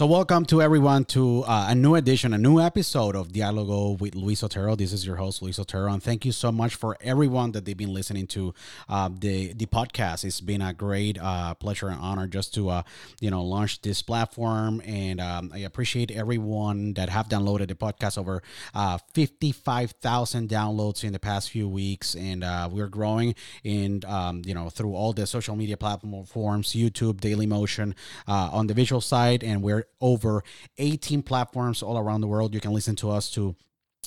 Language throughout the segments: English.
So, welcome to everyone to uh, a new edition, a new episode of Dialogo with Luis Otero. This is your host, Luis Otero, and thank you so much for everyone that they've been listening to uh, the the podcast. It's been a great uh, pleasure and honor just to uh, you know launch this platform, and um, I appreciate everyone that have downloaded the podcast. Over uh, fifty five thousand downloads in the past few weeks, and uh, we're growing in um, you know through all the social media platforms, forms YouTube, Daily Motion on the visual side, and we're over 18 platforms all around the world. You can listen to us to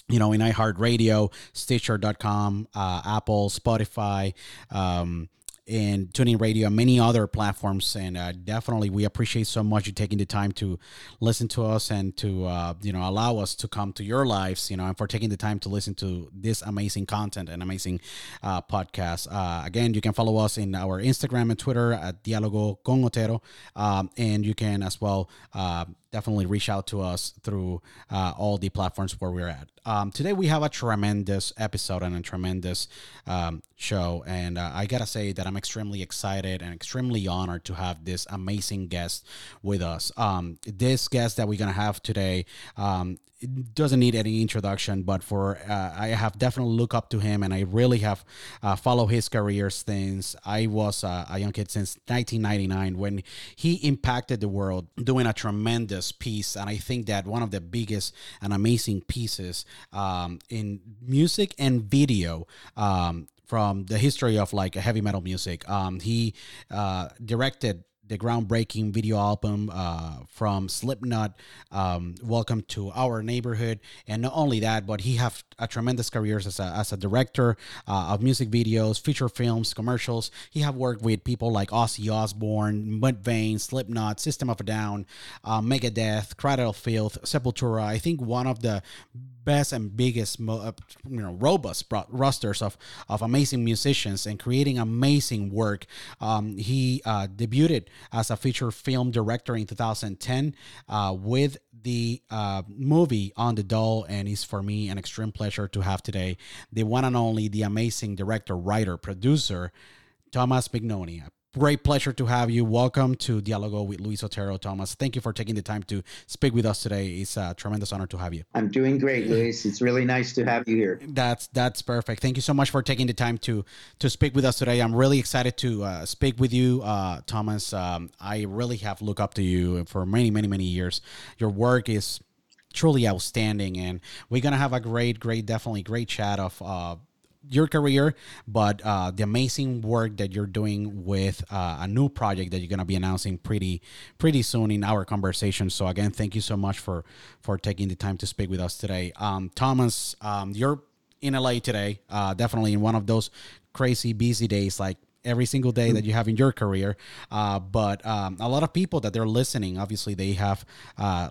you know in iHeartRadio, Stitcher.com, uh, Apple, Spotify, um, and TuneIn radio and many other platforms and uh, definitely we appreciate so much you taking the time to listen to us and to uh, you know allow us to come to your lives you know and for taking the time to listen to this amazing content and amazing uh, podcast. Uh, again you can follow us in our instagram and twitter at dialogo con otero um, and you can as well uh, definitely reach out to us through uh, all the platforms where we're at. Um, today we have a tremendous episode and a tremendous um, show, and uh, I gotta say that I'm extremely excited and extremely honored to have this amazing guest with us. Um, this guest that we're gonna have today um, doesn't need any introduction, but for uh, I have definitely looked up to him, and I really have uh, followed his career since I was uh, a young kid since 1999 when he impacted the world doing a tremendous piece, and I think that one of the biggest and amazing pieces um, in music and video. Um, from the history of like heavy metal music, um, he uh, directed the groundbreaking video album uh, from Slipknot, um, "Welcome to Our Neighborhood," and not only that, but he have a tremendous career as a, as a director uh, of music videos, feature films, commercials. He have worked with people like Ozzy Osbourne, Mudvayne, Slipknot, System of a Down, uh, Megadeth, Cradle of Filth, Sepultura. I think one of the best and biggest, you know, robust rosters of, of amazing musicians and creating amazing work. Um, he uh, debuted as a feature film director in 2010 uh, with the uh, movie on the doll and it's for me an extreme pleasure to have today the one and only the amazing director writer producer thomas mignone great pleasure to have you. Welcome to Dialogo with Luis Otero, Thomas. Thank you for taking the time to speak with us today. It's a tremendous honor to have you. I'm doing great, Luis. It's really nice to have you here. That's that's perfect. Thank you so much for taking the time to to speak with us today. I'm really excited to uh, speak with you, uh, Thomas. Um, I really have looked up to you for many, many, many years. Your work is truly outstanding, and we're gonna have a great, great, definitely great chat of. Uh, your career, but uh, the amazing work that you're doing with uh, a new project that you're going to be announcing pretty pretty soon in our conversation. So again, thank you so much for for taking the time to speak with us today, um, Thomas. Um, you're in LA today, uh, definitely in one of those crazy busy days, like every single day that you have in your career. Uh, but um, a lot of people that they're listening, obviously, they have uh,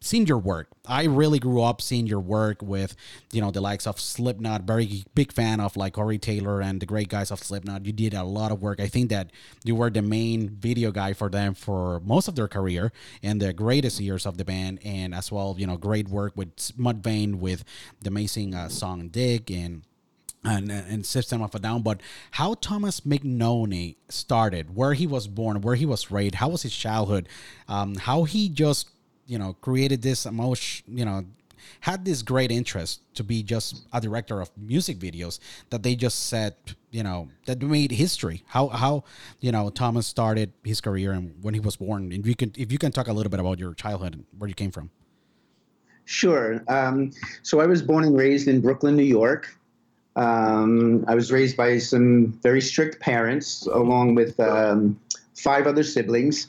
seen your work. I really grew up seeing your work with, you know, the likes of Slipknot. Very big fan of like Corey Taylor and the great guys of Slipknot. You did a lot of work. I think that you were the main video guy for them for most of their career and the greatest years of the band, and as well, you know, great work with Mudvayne with the amazing uh, song "Dig" and and, and System of a Down, but how Thomas Mignone started, where he was born, where he was raised, how was his childhood, um, how he just you know created this emotion, you know, had this great interest to be just a director of music videos that they just said, you know, that made history. How how you know Thomas started his career and when he was born. and you can if you can talk a little bit about your childhood and where you came from. Sure. Um, so I was born and raised in Brooklyn, New York. Um, I was raised by some very strict parents, along with um, five other siblings.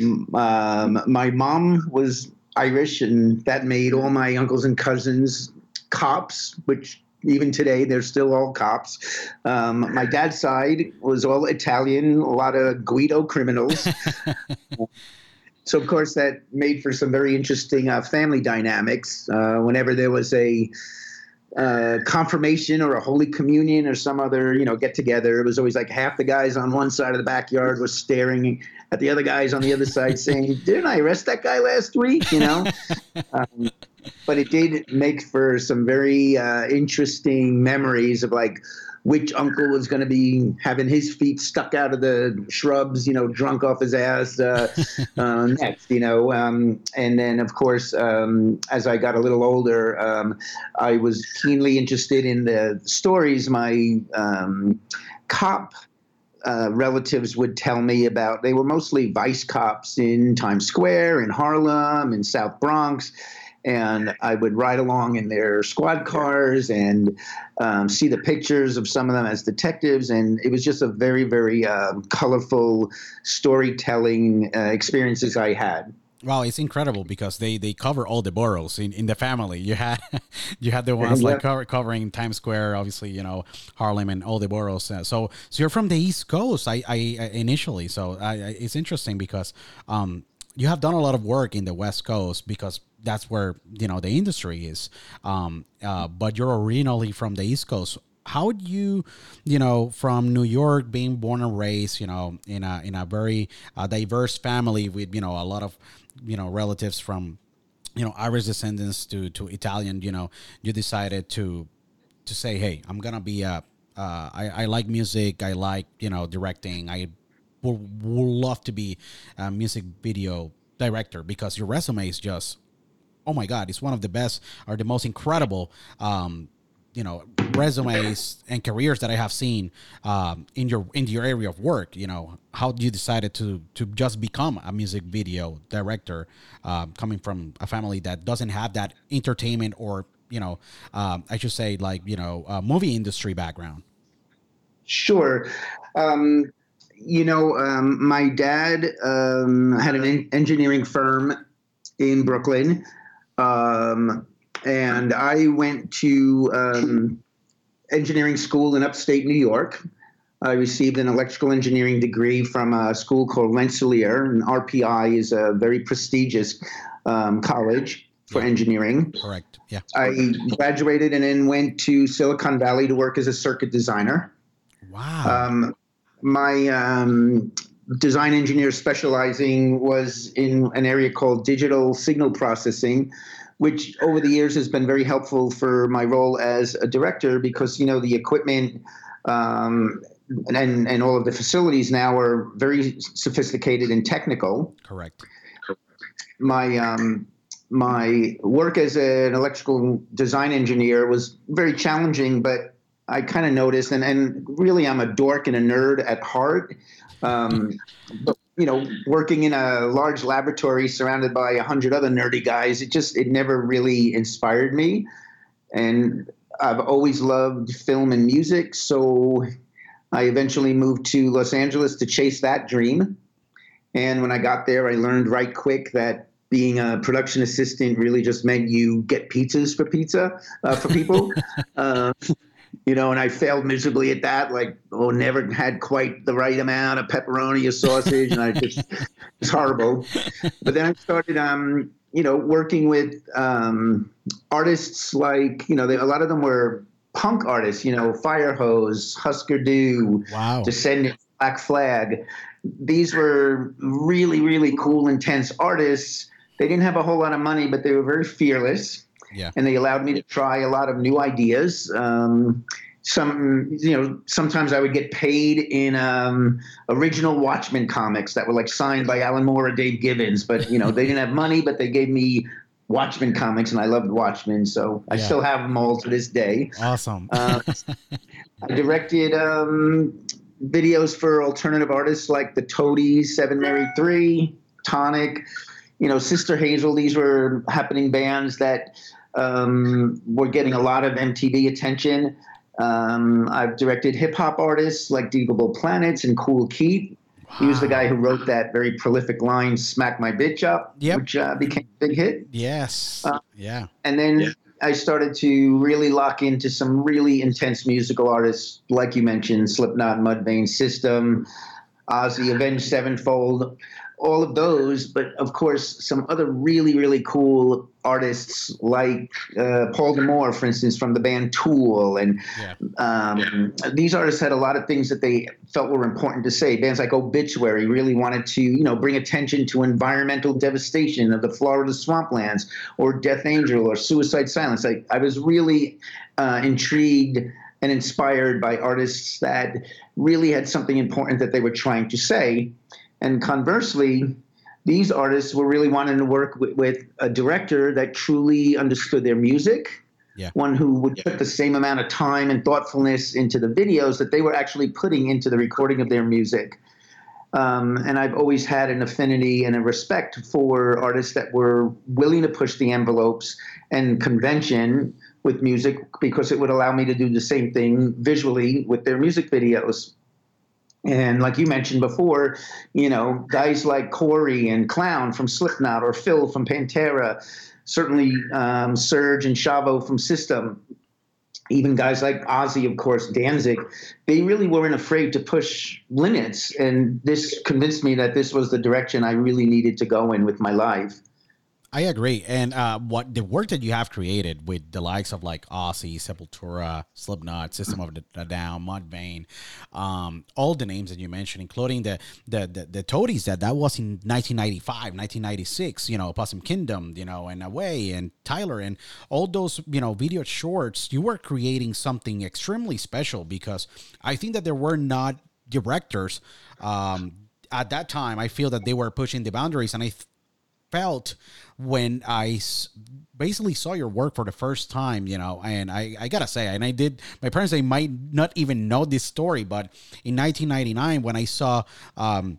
Um, my mom was Irish, and that made all my uncles and cousins cops, which even today they're still all cops. Um, my dad's side was all Italian, a lot of Guido criminals. so, of course, that made for some very interesting uh, family dynamics. Uh, whenever there was a uh, confirmation or a holy communion or some other you know get together. It was always like half the guys on one side of the backyard was staring at the other guys on the other side, saying, "Didn't I arrest that guy last week?" You know. um, but it did make for some very uh, interesting memories of like which uncle was going to be having his feet stuck out of the shrubs, you know, drunk off his ass uh, uh, next, you know. Um, and then, of course, um, as I got a little older, um, I was keenly interested in the stories my um, cop. Uh, relatives would tell me about. They were mostly vice cops in Times Square, in Harlem, in South Bronx, and I would ride along in their squad cars and um, see the pictures of some of them as detectives. And it was just a very, very um, colorful storytelling uh, experiences I had. Wow, it's incredible because they, they cover all the boroughs in, in the family. You had you had the ones yeah. like cover, covering Times Square, obviously, you know Harlem and all the boroughs. Uh, so so you're from the East Coast. I, I initially so I, it's interesting because um, you have done a lot of work in the West Coast because that's where you know the industry is. Um, uh, but you're originally from the East Coast. How would you, you know, from New York, being born and raised, you know, in a in a very uh, diverse family with you know a lot of you know relatives from you know Irish descendants to to Italian, you know, you decided to to say, hey, I'm gonna be a uh, I, I like music. I like you know directing. I would, would love to be a music video director because your resume is just oh my god, it's one of the best or the most incredible um, you know resumes and careers that I have seen um, in your in your area of work. You know, how you decided to to just become a music video director, um, coming from a family that doesn't have that entertainment or you know, um, I should say like you know, movie industry background. Sure. Um, you know, um, my dad um, had an engineering firm in Brooklyn um, and I went to um, engineering school in upstate New York. I received an electrical engineering degree from a school called Rensselaer, and RPI is a very prestigious um, college for yeah. engineering. Correct. Yeah. I graduated and then went to Silicon Valley to work as a circuit designer. Wow. Um, my um, design engineer specializing was in an area called digital signal processing, which over the years has been very helpful for my role as a director because you know the equipment um, and and all of the facilities now are very sophisticated and technical. Correct. My um, my work as an electrical design engineer was very challenging, but I kind of noticed, and, and really I'm a dork and a nerd at heart. Um, but you know, working in a large laboratory surrounded by a hundred other nerdy guys, it just it never really inspired me. And I've always loved film and music, so I eventually moved to Los Angeles to chase that dream. And when I got there, I learned right quick that being a production assistant really just meant you get pizzas for pizza uh, for people. uh, you know, and I failed miserably at that. Like, oh, never had quite the right amount of pepperoni or sausage, and I just it's horrible. But then I started, um, you know, working with um, artists like, you know, they, a lot of them were punk artists. You know, Firehose, Husker Du, wow. Descendents, Black Flag. These were really, really cool, intense artists. They didn't have a whole lot of money, but they were very fearless yeah. And they allowed me to try a lot of new ideas. Um, some, you know, sometimes I would get paid in um, original Watchmen comics that were like signed by Alan Moore or Dave Gibbons, but you know, they didn't have money, but they gave me Watchmen comics, and I loved Watchmen, so I yeah. still have them all to this day. Awesome. uh, I directed um, videos for alternative artists like the Toadies, Seven Mary Three, Tonic, you know, Sister Hazel. These were happening bands that um, we're getting a lot of MTV attention. Um, I've directed hip hop artists like Digable Planets and Kool Keith. Wow. He was the guy who wrote that very prolific line "Smack My Bitch Up," yep. which uh, became a big hit. Yes. Uh, yeah. And then yeah. I started to really lock into some really intense musical artists, like you mentioned, Slipknot, Mudvayne System, Ozzy, Avenged Sevenfold, all of those, but of course, some other really, really cool artists like uh, Paul D'Amour, for instance, from the band Tool. And yeah. Um, yeah. these artists had a lot of things that they felt were important to say. Bands like Obituary really wanted to, you know, bring attention to environmental devastation of the Florida swamplands, or Death Angel, or Suicide Silence. I, I was really uh, intrigued and inspired by artists that really had something important that they were trying to say. And conversely, these artists were really wanting to work with, with a director that truly understood their music. Yeah. One who would yeah. put the same amount of time and thoughtfulness into the videos that they were actually putting into the recording of their music. Um, and I've always had an affinity and a respect for artists that were willing to push the envelopes and convention with music because it would allow me to do the same thing visually with their music videos. And like you mentioned before, you know, guys like Corey and Clown from Slipknot or Phil from Pantera, certainly um, Serge and Shavo from System, even guys like Ozzy, of course, Danzig, they really weren't afraid to push limits. And this convinced me that this was the direction I really needed to go in with my life. I agree, and uh, what the work that you have created with the likes of like Ozzy, Sepultura, Slipknot, System of a Down, Mudvayne, um, all the names that you mentioned, including the the the, the Toadies that that was in 1995, 1996. You know, Possum Kingdom, you know, and Away and Tyler and all those you know video shorts. You were creating something extremely special because I think that there were not directors um, at that time. I feel that they were pushing the boundaries, and I. Th- felt when I basically saw your work for the first time, you know, and I, I gotta say, and I did, my parents, they might not even know this story, but in 1999, when I saw um,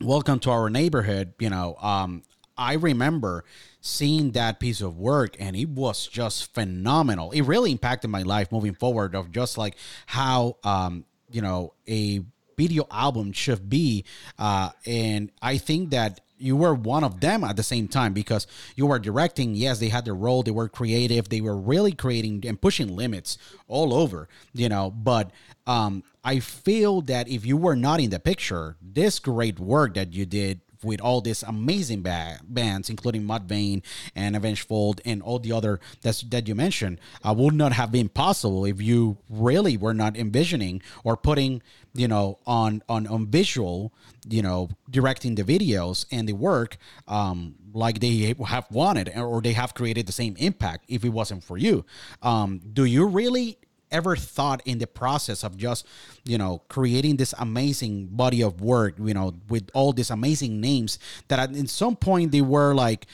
Welcome to Our Neighborhood, you know, um, I remember seeing that piece of work and it was just phenomenal. It really impacted my life moving forward of just like how, um, you know, a video album should be. Uh, and I think that you were one of them at the same time because you were directing. Yes, they had their role. They were creative. They were really creating and pushing limits all over, you know. But um, I feel that if you were not in the picture, this great work that you did with all these amazing ba- bands, including Mudvayne and Avenged Fold and all the other that's, that you mentioned, uh, would not have been possible if you really were not envisioning or putting, you know, on on on visual, you know, directing the videos and the work, um, like they have wanted or they have created the same impact if it wasn't for you. Um, do you really ever thought in the process of just you know creating this amazing body of work you know with all these amazing names that at in some point they were like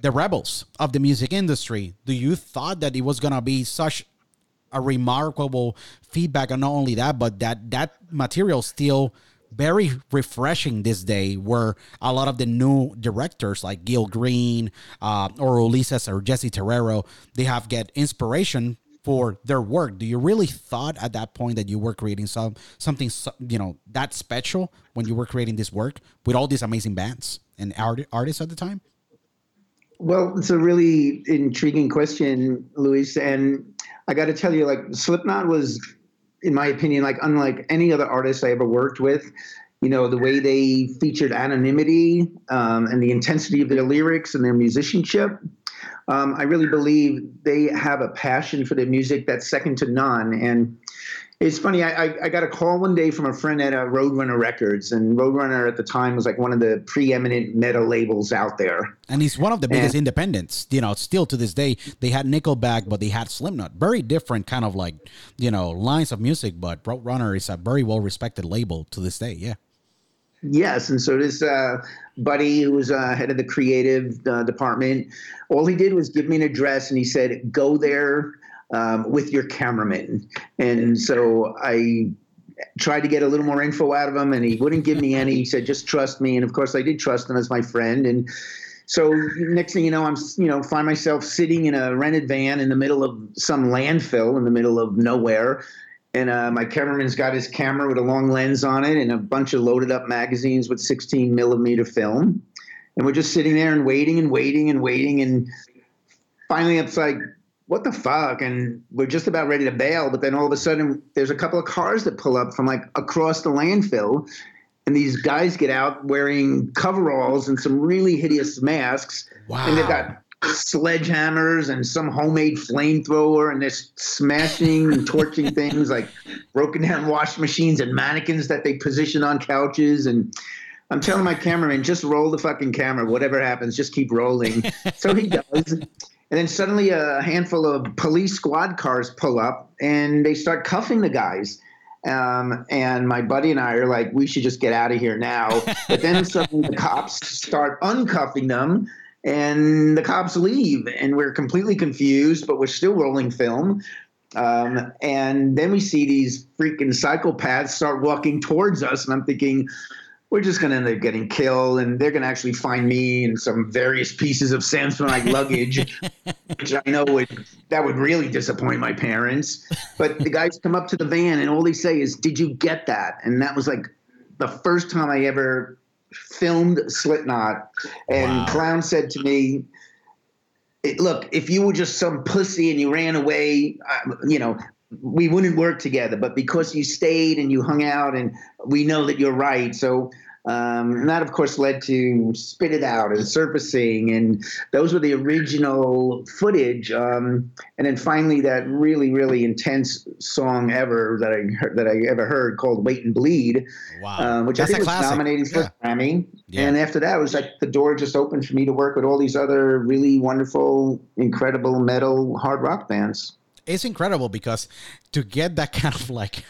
the rebels of the music industry? Do you thought that it was gonna be such a remarkable feedback and not only that but that that material still very refreshing this day where a lot of the new directors like Gil Green uh, or Ulises or Jesse Terrero, they have get inspiration for their work. Do you really thought at that point that you were creating some something you know that special when you were creating this work with all these amazing bands and art, artists at the time? Well, it's a really intriguing question, Luis, and I got to tell you, like Slipknot was, in my opinion, like unlike any other artist I ever worked with. You know, the way they featured anonymity um, and the intensity of their lyrics and their musicianship um, I really believe they have a passion for their music that's second to none. And it's funny, I, I, I got a call one day from a friend at uh, Roadrunner Records, and Roadrunner at the time was like one of the preeminent metal labels out there. And he's one of the biggest and, independents. You know, still to this day, they had Nickelback, but they had Slipknot. Very different kind of like, you know, lines of music, but Roadrunner is a very well respected label to this day. Yeah. Yes, and so this uh, buddy who was uh, head of the creative uh, department, all he did was give me an address, and he said, "Go there um, with your cameraman." And so I tried to get a little more info out of him, and he wouldn't give me any. He said, "Just trust me." And of course, I did trust him as my friend, and. So next thing you know, I'm you know find myself sitting in a rented van in the middle of some landfill in the middle of nowhere, and uh, my cameraman's got his camera with a long lens on it and a bunch of loaded up magazines with 16 millimeter film. And we're just sitting there and waiting and waiting and waiting. And finally, it's like, what the fuck? And we're just about ready to bail. But then all of a sudden, there's a couple of cars that pull up from like across the landfill. and these guys get out wearing coveralls and some really hideous masks. Wow. And they've got sledgehammers and some homemade flamethrower, and they're smashing and torching things like broken down washing machines and mannequins that they position on couches. And I'm telling my cameraman, just roll the fucking camera. Whatever happens, just keep rolling. so he does. And then suddenly a handful of police squad cars pull up and they start cuffing the guys. Um, and my buddy and I are like, we should just get out of here now. But then suddenly the cops start uncuffing them and the cops leave and we're completely confused, but we're still rolling film. Um, and then we see these freaking psychopaths start walking towards us. And I'm thinking, we're just going to end up getting killed and they're going to actually find me and some various pieces of Samsonite luggage, which I know would that would really disappoint my parents. But the guys come up to the van and all they say is, "Did you get that?" And that was like the first time I ever filmed Slipknot. And Wow. Clown said to me, "Look, if you were just some pussy and you ran away, uh, you know." We wouldn't work together, but because you stayed and you hung out, and we know that you're right. So um, and that, of course, led to Spit It Out and Surfacing, and those were the original footage. Um, and then finally, that really, really intense song ever that I heard, that I ever heard called "Wait and Bleed," Wow. um, which That's I think was classic. nominated for Yeah. Grammy. Yeah. And after that, it was like the door just opened for me to work with all these other really wonderful, incredible metal hard rock bands. It's incredible because to get that kind of like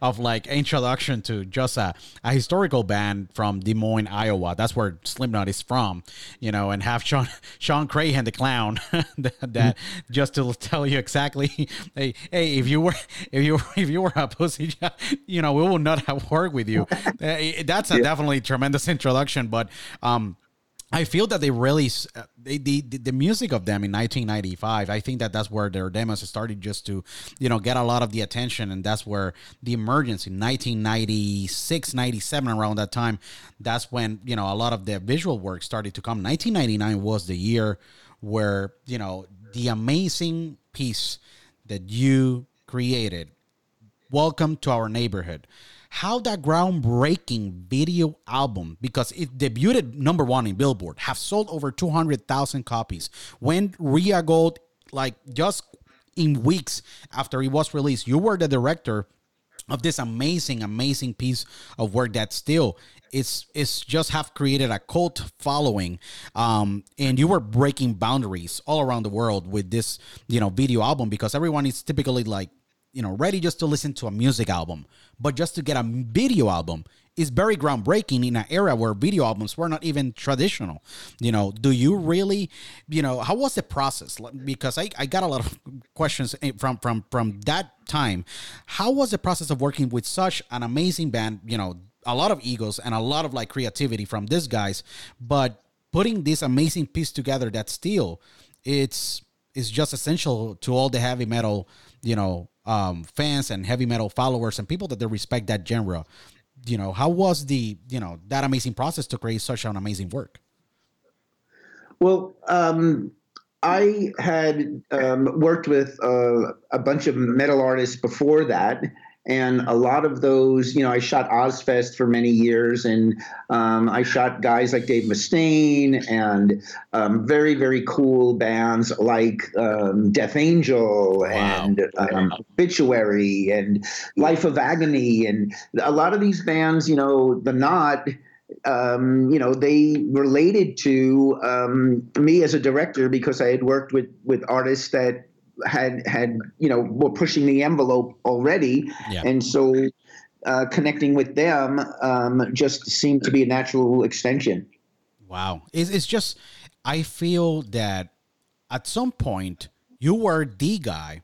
of like introduction to just a, a historical band from Des Moines, Iowa. That's where Slipknot is from, you know, and have Shawn Shawn Crahan the clown that, that just to tell you exactly, hey, hey, if you were if you were if you were a pussy, you know, we will not have worked with you. Uh, That's a definitely tremendous introduction, but um. I feel that they really uh, they, the the music of them in 1995. I think that that's where their demos started just to you know get a lot of the attention, and that's where the emergence in 1996, 97 around that time. That's when you know a lot of the visual work started to come. 1999 was the year where you know the amazing piece that you created Welcome to Our Neighborhood. How that groundbreaking video album, because it debuted number one in Billboard, have sold over 200,000 copies. Went RIAA Gold like just in weeks after it was released. You were the director of this amazing, amazing piece of work that still it's it's just have created a cult following um and you were breaking boundaries all around the world with this you know video album because everyone is typically like you know ready just to listen to a music album but just to get a video album is very groundbreaking in an era where video albums were not even traditional. You know do you really you know how was the process? Because i, I got a lot of questions from from from that time. How was the process of working with such an amazing band? You know a lot of egos and a lot of like creativity from these guys but putting this amazing piece together that still it's it's just essential to all the heavy metal you know um fans and heavy metal followers and people that they respect that genre you know how was the you know that amazing process to create such an amazing work Well, um, I had um, worked with uh, a bunch of metal artists before that. And a lot of those, you know, I shot Ozzfest for many years, and um, I shot guys like Dave Mustaine and um, very, very cool bands like um, Death Angel and um, Obituary and Life of Agony. And a lot of these bands, you know, The Knot, um, you know, they related to um, me as a director because I had worked with with artists that had had you know were pushing the envelope already, Yeah. and so uh, connecting with them um, just seemed to be a natural extension. Wow. It's, it's just, I feel that at some point you were the guy,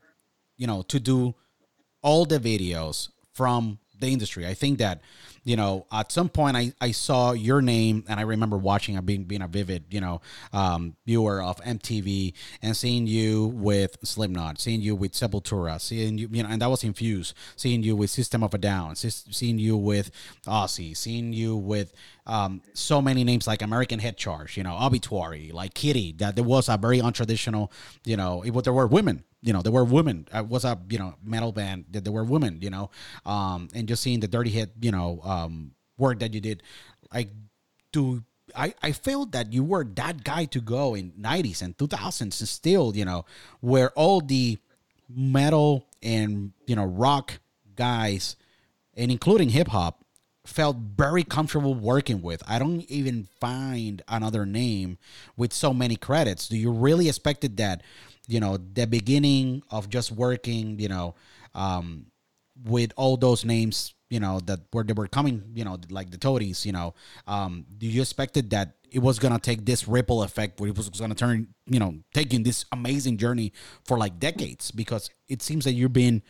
you know, to do all the videos from the industry. I think that, you know, at some point I, I saw your name and I remember watching, uh, being, being a vivid, you know, um, viewer of MTV and seeing you with Slipknot, seeing you with Sepultura, seeing you, you know, and that was infused, seeing you with System of a Down, seeing you with Ozzy, seeing you with um, so many names like American Head Charge, you know, Obituary, like Kittie, that there was a very untraditional, you know, it there were women, you know, there were women. It was a, you know, metal band that there were women, you know, um, and just seeing the Dirty Hit, you know, um, work that you did, like, do I, I felt that you were that guy to go in 90s and 2000s and still, you know, where all the metal and, you know, rock guys and including hip hop felt very comfortable working with. I don't even find another name with so many credits. Do you really expected that, you know, the beginning of just working, you know, um, with all those names, you know, that were they were coming, you know, like the Toadies, you know, um, do you expected that it was gonna take this ripple effect where it was gonna turn, you know, taking this amazing journey for like decades? Because it seems that you've been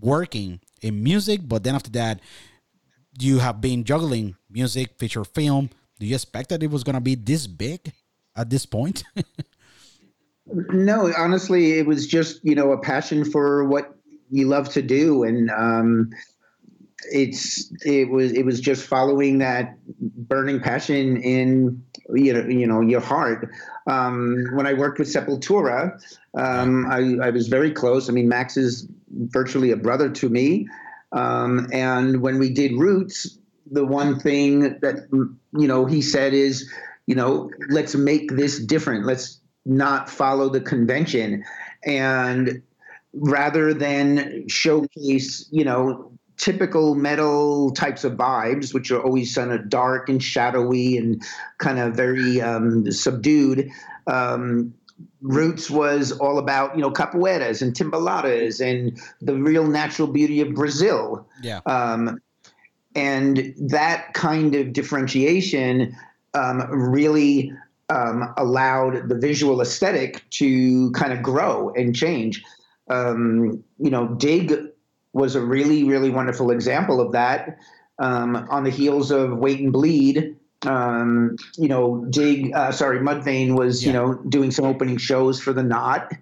working in music, but then after that, you have been juggling music, feature film. Do you expect that it was going to be this big at this point? no, honestly, it was just you know a passion for what you love to do, and um, it's it was it was just following that burning passion in you know you know your heart. Um, when I worked with Sepultura, um, I, I was very close. I mean, Max is virtually a brother to me. Um, and when we did Roots, the one thing that you know he said is, you know, let's make this different. Let's not follow the convention, and rather than showcase, you know, typical metal types of vibes, which are always kind of dark and shadowy and kind of very um, subdued. Um, Roots was all about you know capoeiras and timbaladas and the real natural beauty of Brazil. Yeah. Um, and that kind of differentiation um, really um, allowed the visual aesthetic to kind of grow and change. Um, you know, Dig was a really, really wonderful example of that. Um, on the heels of Wait and Bleed, um, you know, Dig, uh, sorry, Mudvayne was, yeah. you know, doing some opening shows for the Knot.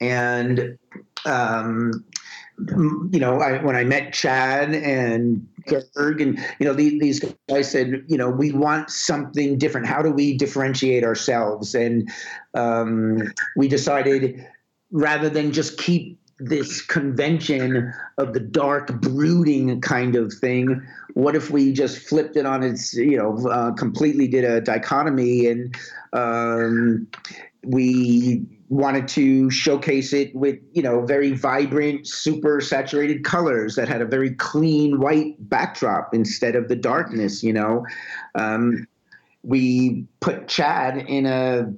And, um, you know, I, when I met Chad and Gerg and, you know, these, these guys said, you know, we want something different. How do we differentiate ourselves? And um, we decided rather than just keep this convention of the dark brooding kind of thing what if we just flipped it on its you know uh, completely did a dichotomy and um, we wanted to showcase it with you know very vibrant super saturated colors that had a very clean white backdrop instead of the darkness you know? Um, we put chad in a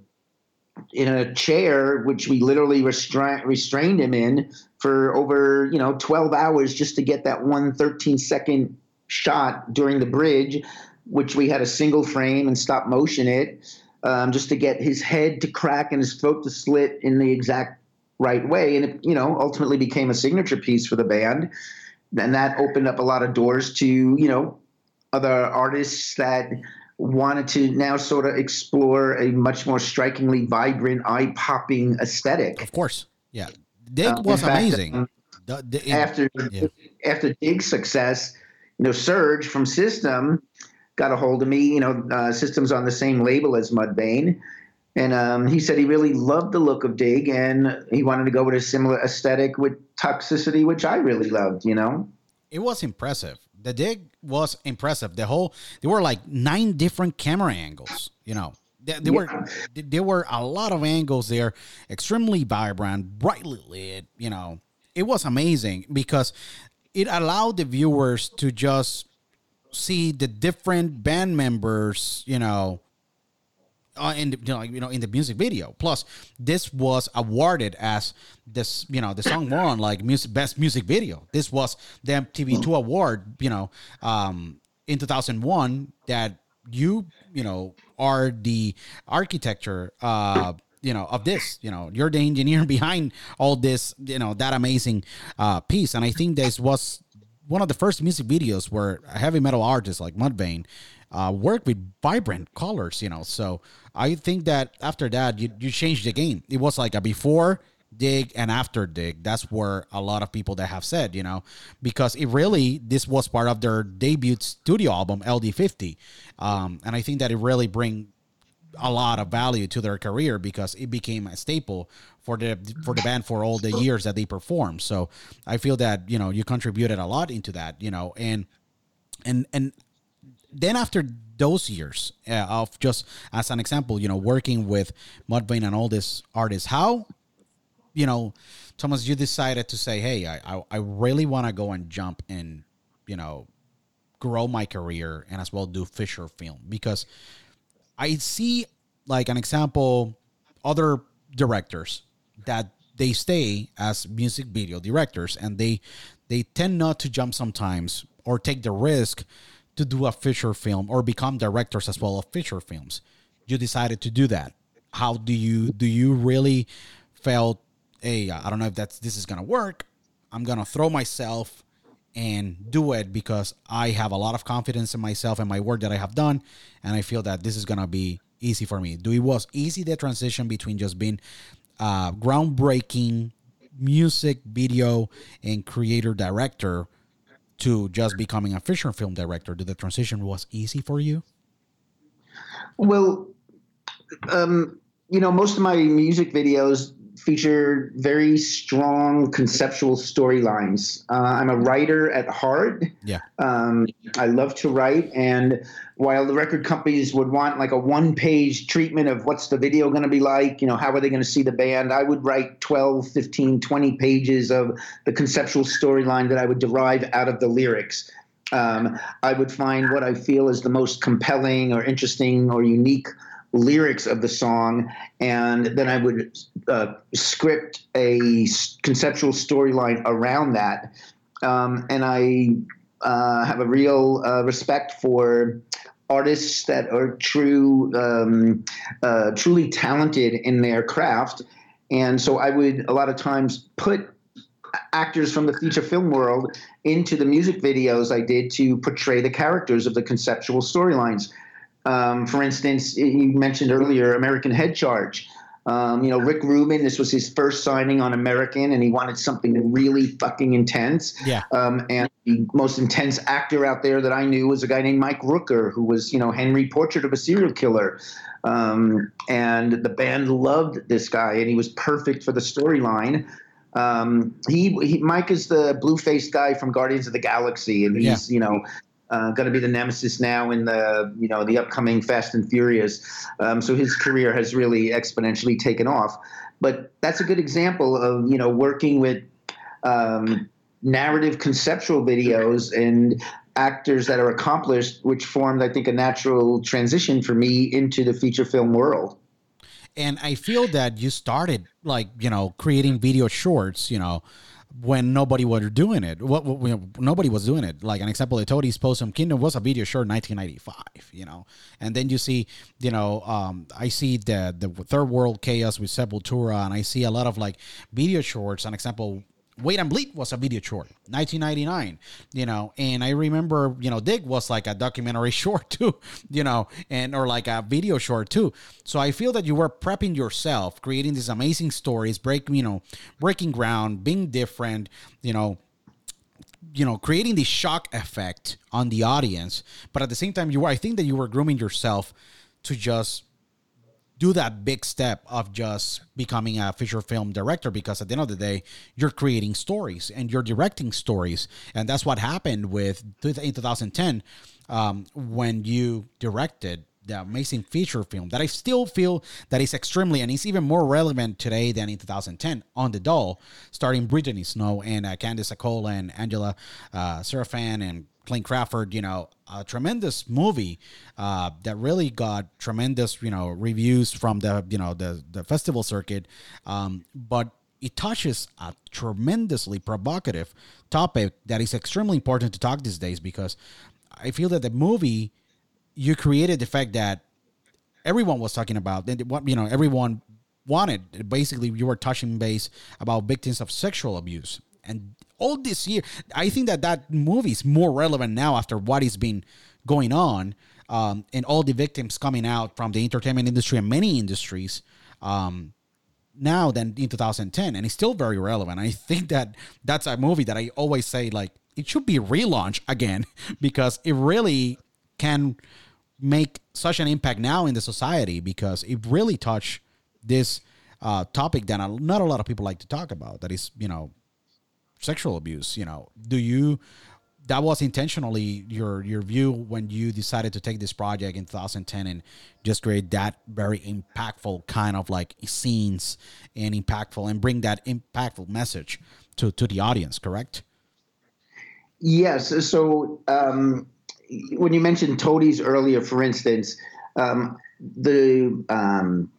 in a chair, which we literally restra- restrained him in for over, you know, 12 hours just to get that one 13 second shot during the bridge, which we had a single frame and stop motion it, um, just to get his head to crack and his throat to slit in the exact right way. And it, you know, ultimately became a signature piece for the band. And that opened up a lot of doors to, you know, other artists that wanted to now sort of explore a much more strikingly vibrant, eye popping aesthetic. Of course. Yeah. Dig uh, was fact, amazing. Um, the, the, after yeah. after Dig's success, you know, Serge from System got a hold of me. You know, uh, System's on the same label as Mudvayne. And um, he said he really loved the look of Dig and he wanted to go with a similar aesthetic with toxicity, which I really loved, you know? It was impressive the dig was impressive. The whole there were like nine different camera angles. You know, there, there yeah. were there were a lot of angles there, extremely vibrant, brightly lit. You know, it was amazing because it allowed the viewers to just see the different band members. You know, uh, in the, you know, you know in the music video. Plus, this was awarded as this you know the song won like music best music video. This was the MTV Two award. You know, um, in 2001 that you you know are the architecture. Uh, you know of this you know you're the engineer behind all this you know that amazing uh piece and i think this was one of the first music videos where a heavy metal artist like mudvayne uh, work with vibrant colors, you know. So I think that after that, you, you changed the game. It was like a before dig and after dig. That's where a lot of people that have said, you know, because it really, this was part of their debut studio album, LD50. Um, and I think that it really bring a lot of value to their career because it became a staple for the for the band for all the years that they performed. So I feel that you know you contributed a lot into that, you know, and and and then after those years uh, of just as an example, you know, working with Mudvayne and all these artists, how, you know, Thomas, you decided to say, hey, I, I, I really want to go and jump and, you know, grow my career and as well do feature film because I see like an example other directors that they stay as music video directors and they they tend not to jump sometimes or take the risk to do a feature film or become directors as well of feature films. You decided to do that. How do you do you really felt hey i don't know if that's this is gonna work. I'm gonna throw myself and do it because i have a lot of confidence in myself and my work that i have done and i feel that this is gonna be easy for me. Do it was easy the transition between just being uh, groundbreaking music video and creator director to just becoming a feature film director. Did the transition was easy for you? Well, um, you know, most of my music videos feature very strong conceptual storylines. Uh, I'm a writer at heart. yeah Um, I love to write, and while the record companies would want like a one-page treatment of what's the video going to be like, you know, how are they going to see the band, I would write 12, 15, 20 pages of the conceptual storyline that I would derive out of the lyrics. Um, I would find what I feel is the most compelling or interesting or unique lyrics of the song, and then I would uh, script a conceptual storyline around that. Um, and I uh, have a real uh, respect for artists that are true, um, uh, truly talented in their craft. And so I would a lot of times put actors from the feature film world into the music videos I did to portray the characters of the conceptual storylines. Um, for instance, you mentioned earlier American Head Charge. Um, you know, Rick Rubin, this was his first signing on American, and he wanted something really fucking intense. Yeah. Um, and the most intense actor out there that I knew was a guy named Mike Rooker, who was, you know, Henry Portrait of a Serial Killer. Um, and the band loved this guy, and he was perfect for the storyline. Um, he, he Mike is the blue faced guy from Guardians of the Galaxy, and he's you know uh, going to be the nemesis now in the you know the upcoming Fast and Furious. Um, so his career has really exponentially taken off. But that's a good example of you know working with um, narrative conceptual videos and actors that are accomplished, which formed I think a natural transition for me into the feature film world. and i feel that you started like you know creating video shorts you know when nobody was doing it. What, what you know, nobody was doing it. Like an example i told you Possum kingdom was a video short in 1995 you know? And then you see you know um, i see the the third world chaos with sepultura and i see a lot of like video shorts an example Wait and Bleed was a video short, 1999, you know, and I remember, you know, Dig was like a documentary short too, you know, and or like a video short too. So I feel that you were prepping yourself, creating these amazing stories, break, you know, breaking ground, being different, you know, you know, creating the shock effect on the audience, but at the same time, you were, I think that you were grooming yourself to just do that big step of just becoming a feature film director because at the end of the day you're creating stories and you're directing stories. And that's what happened with in 2010 um, when you directed the amazing feature film that I still feel that is extremely and it's even more relevant today than in 2010 on the doll starring Brittany Snow and uh, Candice Accola and Angela uh, Sarafyan and Clint Crawford, you know, a tremendous movie uh, that really got tremendous, you know, reviews from the, you know, the the festival circuit. Um, but it touches a tremendously provocative topic that is extremely important to talk these days because I feel that the movie you created the fact that everyone was talking about and what you know everyone wanted basically you were touching base about victims of sexual abuse and all this year i think that that movie is more relevant now after what is been going on um, and all the victims coming out from the entertainment industry and many industries um, now than in 2010 and it's still very relevant. I think that that's a movie that i always say like it should be relaunched again because it really can make such an impact now in the society because it really touched this uh, topic that not a lot of people like to talk about that is you know sexual abuse you know. Do you that was intentionally your your view when you decided to take this project in 2010 and just create that very impactful kind of like scenes and impactful and bring that impactful message to to the audience correct? Yes. So um, when you mentioned toadies earlier for instance um, the um,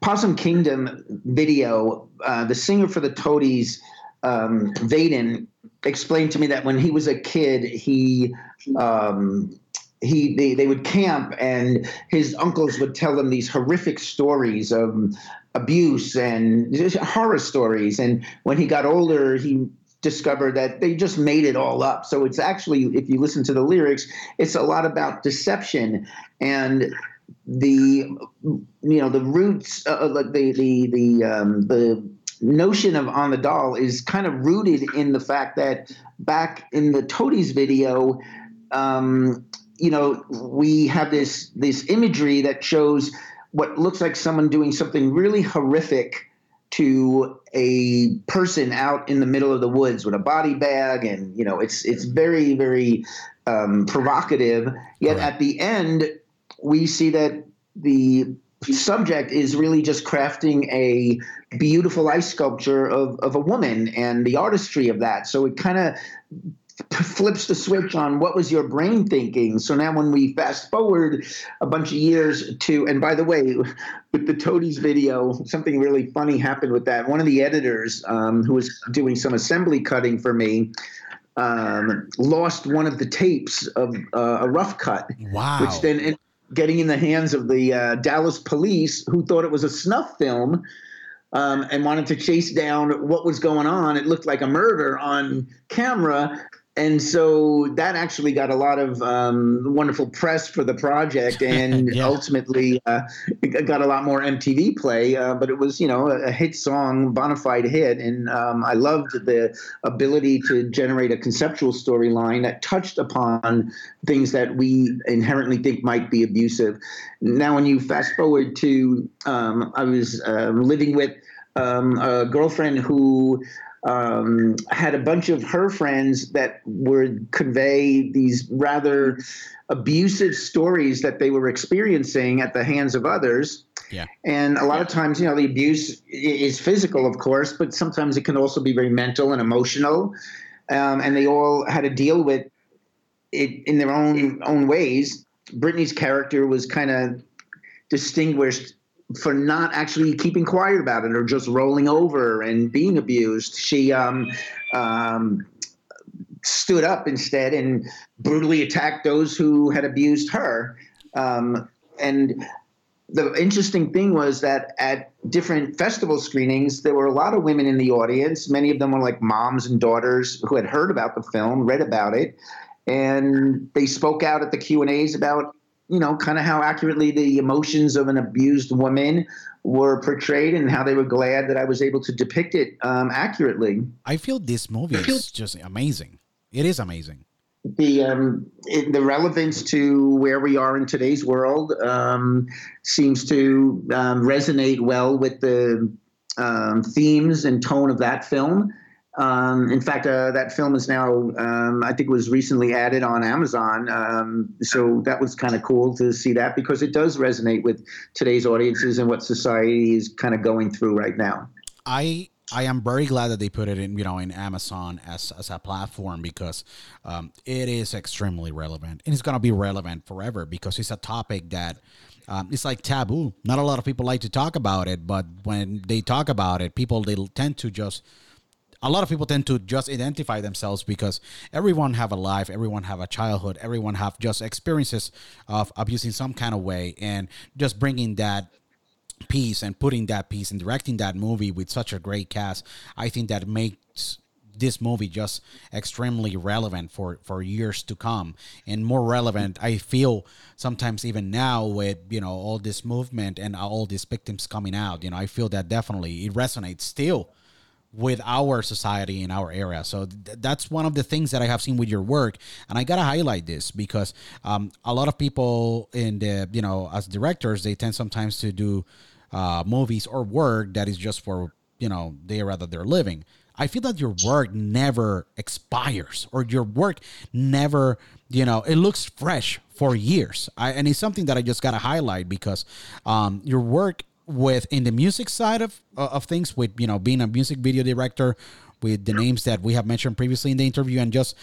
possum kingdom video uh, the singer for the toadies um, Vaden explained to me that when he was a kid, he um, he they, they would camp and his uncles would tell him these horrific stories of abuse and horror stories. And when he got older, he discovered that they just made it all up. So it's actually, if you listen to the lyrics, it's a lot about deception and the you know the roots, uh, like the the the um, the notion of on the doll is kind of rooted in the fact that back in the Toadies video, um, you know, we have this this imagery that shows what looks like someone doing something really horrific to a person out in the middle of the woods with a body bag, and you know, it's it's very very um, provocative. Yet right. at the end, we see that the subject is really just crafting a beautiful ice sculpture of, of a woman and the artistry of that. So it kind of flips the switch on what was your brain thinking. So now when we fast forward a bunch of years to, and by the way, with the Toadies video, something really funny happened with that. One of the editors um, who was doing some assembly cutting for me um, lost one of the tapes of uh, a rough cut. Wow. Which then getting in the hands of the uh, Dallas police who thought it was a snuff film um, and wanted to chase down what was going on. It looked like a murder on camera and so that actually got a lot of um, wonderful press for the project, and yeah. ultimately uh, got a lot more MTV play. Uh, but it was, you know, a, hit song, bona fide hit, and um, I loved the ability to generate a conceptual storyline that touched upon things that we inherently think might be abusive. Now, when you fast forward to, um, I was uh, living with um, a girlfriend who um, had a bunch of her friends that would convey these rather abusive stories that they were experiencing at the hands of others. Yeah. And a lot of times, you know, the abuse is physical, of course, but sometimes it can also be very mental and emotional. Um, and they all had to deal with it in their own own ways. Brittany's character was kind of distinguished for not actually keeping quiet about it or just rolling over and being abused. She um, um, stood up instead and brutally attacked those who had abused her. Um, and the interesting thing was that at different festival screenings, there were a lot of women in the audience. Many of them were like moms and daughters who had heard about the film, read about it, and they spoke out at the Q and A's about you know, kind of how accurately the emotions of an abused woman were portrayed and how they were glad that I was able to depict it um, accurately. I feel this movie is just amazing. It is amazing. The um, it, the relevance to where we are in today's world um, seems to um, resonate well with the um, themes and tone of that film. Um, in fact, uh, that film is now, um, I think, was recently added on Amazon. Um, so that was kind of cool to see that because it does resonate with today's audiences and what society is kind of going through right now. I I am very glad that they put it in, you know, in Amazon as, as a platform because um, it is extremely relevant and it's going to be relevant forever because it's a topic that um, it's like taboo. Not a lot of people like to talk about it, but when they talk about it, people they tend to just a lot of people tend to just identify themselves because everyone have a life everyone have a childhood everyone have just experiences of abusing some kind of way and just bringing that piece and putting that piece and directing that movie with such a great cast. I think that makes this movie just extremely relevant for for years to come and more relevant i feel sometimes even now with you know all this movement and all these victims coming out. You know i feel that definitely it resonates still with our society in our area. So th- that's one of the things that I have seen with your work, and I gotta highlight this because um, a lot of people in the you know as directors they tend sometimes to do uh, movies or work that is just for you know they rather they're living. I feel that your work never expires or your work never, you know, it looks fresh for years. I, and it's something that I just got to highlight because um, your work with in the music side of of things with you know being a music video director with the names that we have mentioned previously in the interview and just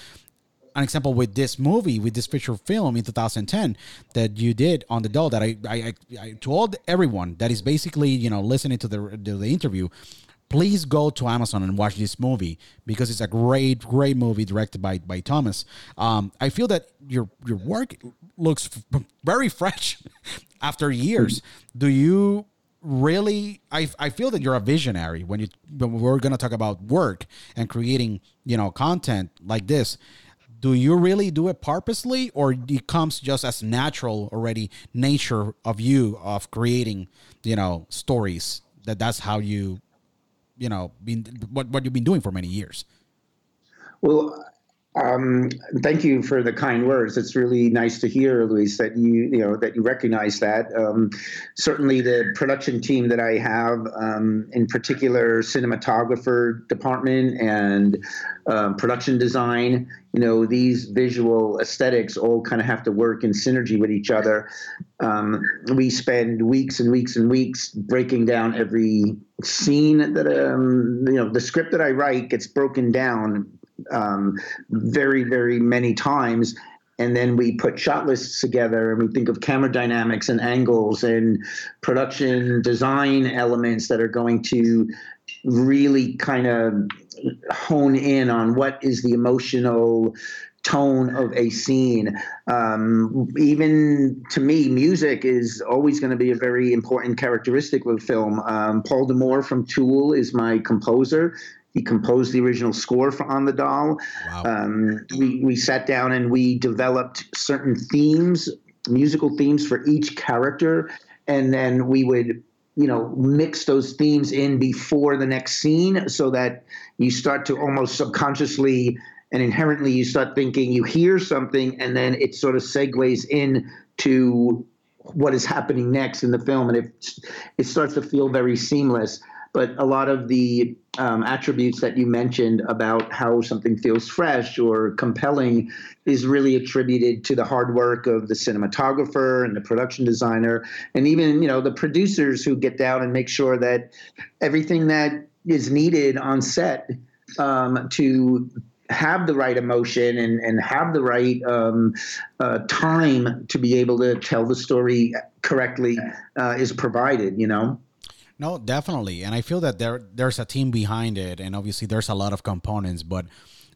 an example with this movie, with this feature film in 2010 that you did on the doll that I, I, I told everyone that is basically, you know, listening to the, to the interview, please go to Amazon and watch this movie because it's a great, great movie directed by, by Thomas. Um, I feel that your, your work looks f- very fresh after years. Do you really I, I feel that you're a visionary when you when we're going to talk about work and creating you know content like this. Do you really do it purposely or it comes just as natural already nature of you of creating you know stories that that's how you you know been what, what you've been doing for many years? Well um, thank you for the kind words. It's really nice to hear, Luis, that you you know that you recognize that. Um, certainly, the production team that I have, um, in particular, cinematographer department and um, production design. You know, these visual aesthetics all kind of have to work in synergy with each other. Um, we spend weeks and weeks and weeks breaking down every scene that um, you know the script that I write gets broken down um, very, very many times. And then we put shot lists together and we think of camera dynamics and angles and production design elements that are going to really kind of hone in on what is the emotional tone of a scene. Um, even to me, music is always going to be a very important characteristic of film. Um, Paul D'Amour from Tool is my composer. He composed the original score for On the Doll. Wow. Um, we, we sat down and we developed certain themes, musical themes for each character. And then we would, you know, mix those themes in before the next scene so that you start to almost subconsciously and inherently you start thinking you hear something and then it sort of segues in to what is happening next in the film and it, it starts to feel very seamless but a lot of the um, attributes that you mentioned about how something feels fresh or compelling is really attributed to the hard work of the cinematographer and the production designer and even you know the producers who get down and make sure that everything that is needed on set um, to have the right emotion and, and have the right um, uh, time to be able to tell the story correctly uh, is provided you know no, definitely, and I feel that there there's a team behind it, and obviously there's a lot of components. But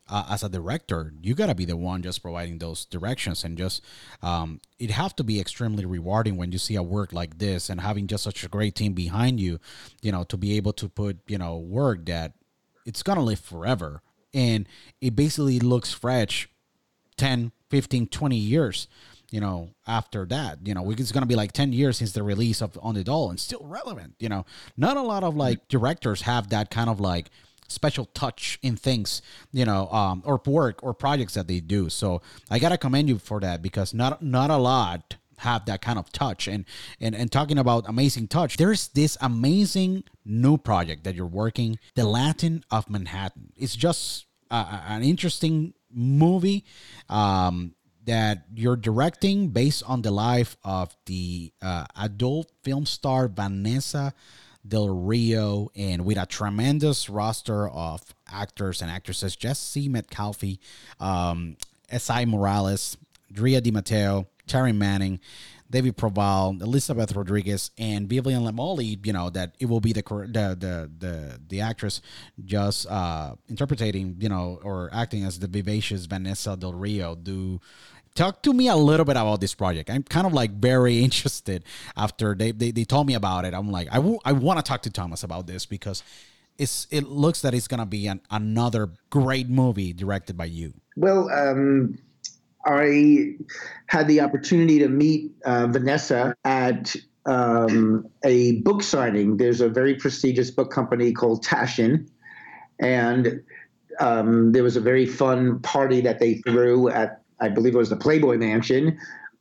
uh, as a director, you gotta be the one just providing those directions, and just um, it have to be extremely rewarding when you see a work like this, and having just such a great team behind you, you know, to be able to put you know work that it's gonna live forever, and it basically looks fresh 10 15 20 years you know, after that, you know, it's going to be like 10 years since the release of On the Doll and still relevant, you know. Not a lot of like directors have that kind of like special touch in things, you know, um, or work or projects that they do. So I got to commend you for that because not not a lot have that kind of touch and and and talking about amazing touch there's this amazing new project that you're working the latin of manhattan it's just uh, an interesting movie um that you're directing based on the life of the uh, adult film star Vanessa Del Rio, and with a tremendous roster of actors and actresses Jesse Metcalfe, um, Esai Morales, Drea de Matteo, Taryn Manning, David Proval, Elizabeth Rodriguez, and Vivian Lamolli, you know, that it will be the the the the, the actress just uh, interpreting, you know, or acting as the vivacious Vanessa Del Rio. Do talk to me a little bit about this project. I'm kind of like very interested after they, they, they told me about it. I'm like, I, w- I want to talk to Thomas about this because it's it looks that it's going to be an, another great movie directed by you. Well, um, I had the opportunity to meet uh, Vanessa at um, a book signing. There's a very prestigious book company called Taschen, and um, there was a very fun party that they threw at I believe it was the Playboy Mansion.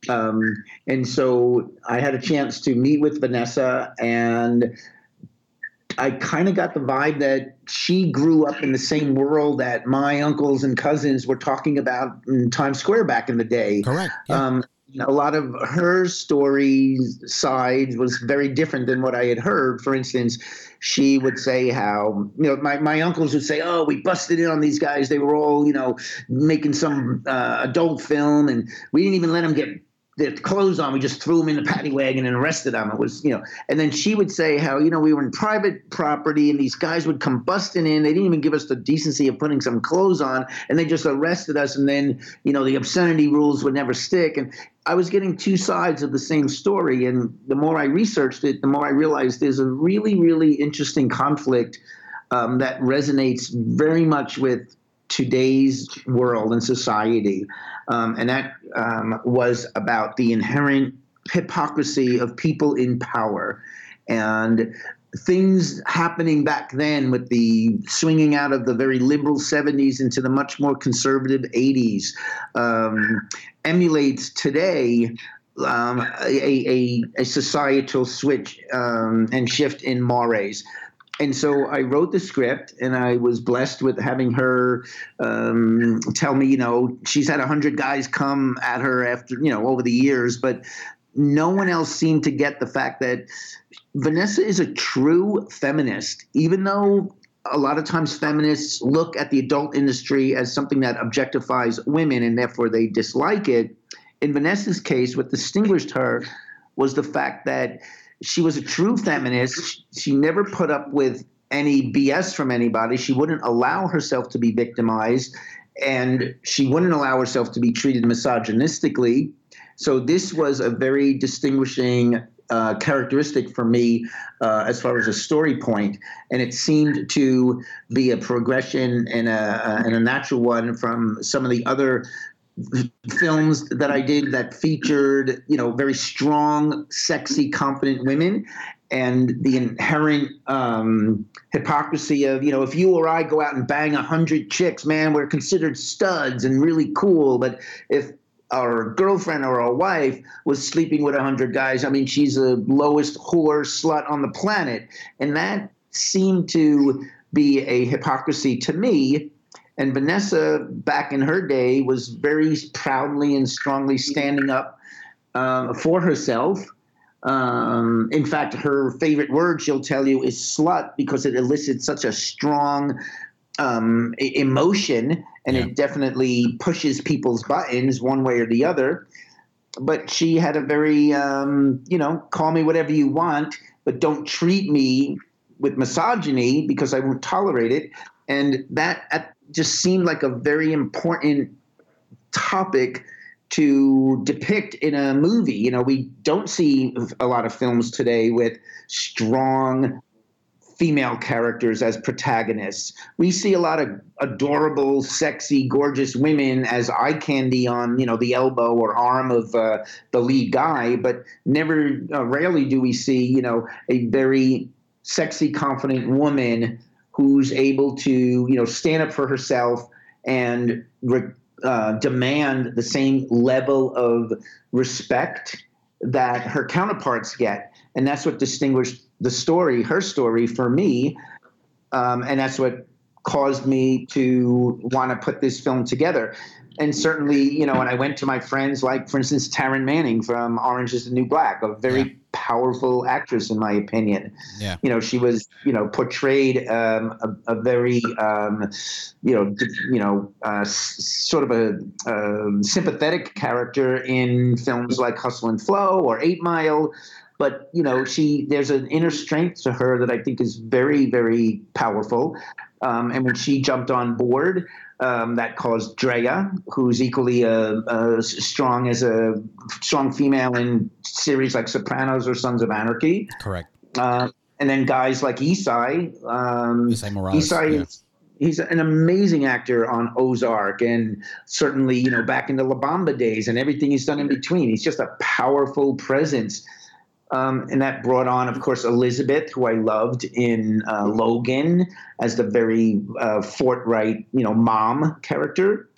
Um, and so I had a chance to meet with Vanessa and I kind of got the vibe that she grew up in the same world that my uncles and cousins were talking about in Times Square back in the day. Correct. Yeah. Um, a lot of her story sides was very different than what I had heard. For instance, she would say how you know my, my uncles would say, "Oh, we busted in on these guys. They were all you know making some uh, adult film, and we didn't even let them get their clothes on. We just threw them in the paddy wagon and arrested them. It was, you know, and then she would say how, you know, we were in private property and these guys would come busting in. They didn't even give us the decency of putting some clothes on and they just arrested us. And then, you know, the obscenity rules would never stick. And I was getting two sides of the same story. And the more I researched it, the more I realized there's a really, really interesting conflict um, that resonates very much with today's world and society. Um, and that um, was about the inherent hypocrisy of people in power and things happening back then with the swinging out of the very liberal 70s into the much more conservative 80s um, emulates today um, a, a, a, societal switch um, and shift in mores and so I wrote the script, and I was blessed with having her um, tell me, you know, she's had a hundred guys come at her after, you know, over the years, but no one else seemed to get the fact that Vanessa is a true feminist, even though a lot of times feminists look at the adult industry as something that objectifies women and therefore they dislike it. In Vanessa's case, what distinguished her was the fact that she was a true feminist. She never put up with any BS from anybody. She wouldn't allow herself to be victimized, and she wouldn't allow herself to be treated misogynistically. So this was a very distinguishing uh, characteristic for me uh, as far as a story point, and it seemed to be a progression and a, and a natural one from some of the other films that I did that featured, you know, very strong, sexy, confident women, and the inherent um, hypocrisy of, you know, if you or I go out and bang a hundred chicks, man, we're considered studs and really cool. But if our girlfriend or our wife was sleeping with a hundred guys, I mean, she's the lowest whore slut on the planet, and that seemed to be a hypocrisy to me and Vanessa, back in her day, was very proudly and strongly standing up uh, for herself. Um, in fact, her favorite word, she'll tell you, is slut because it elicits such a strong um, emotion and yeah. it definitely pushes people's buttons one way or the other. But she had a very, um, you know, call me whatever you want, but don't treat me with misogyny because I won't tolerate it. And that at just seemed like a very important topic to depict in a movie. You know, we don't see a lot of films today with strong female characters as protagonists. We see a lot of adorable, sexy, gorgeous women as eye candy on, you know, the elbow or arm of uh, the lead guy, but never, uh, rarely do we see, you know, a very sexy, confident woman who's able to you know stand up for herself and re- uh, demand the same level of respect that her counterparts get, and that's what distinguished the story, her story, for me, um, and that's what caused me to want to put this film together and certainly, you know, when I went to my friends, like for instance, Taryn Manning from Orange Is the New Black, a very yeah. powerful actress in my opinion. Yeah. You know, she was, you know, portrayed um, a, a, very, um, you know, you know, uh, s- sort of a um, sympathetic character in films like Hustle and Flow or Eight Mile. But you know, she there's an inner strength to her that I think is very, very powerful. Um, and when she jumped on board, um, that caused Drea, who's equally uh, uh, strong as a strong female in series like Sopranos or Sons of Anarchy. Correct. Uh, and then guys like Isai. Um, Esai Morales. Esai yeah. is, he's an amazing actor on Ozark and certainly, you know, back in the La Bamba days and everything he's done in between. He's just a powerful presence. Um, and that brought on, of course, Elizabeth, who I loved in uh, Logan as the very uh, forthright, you know, mom character.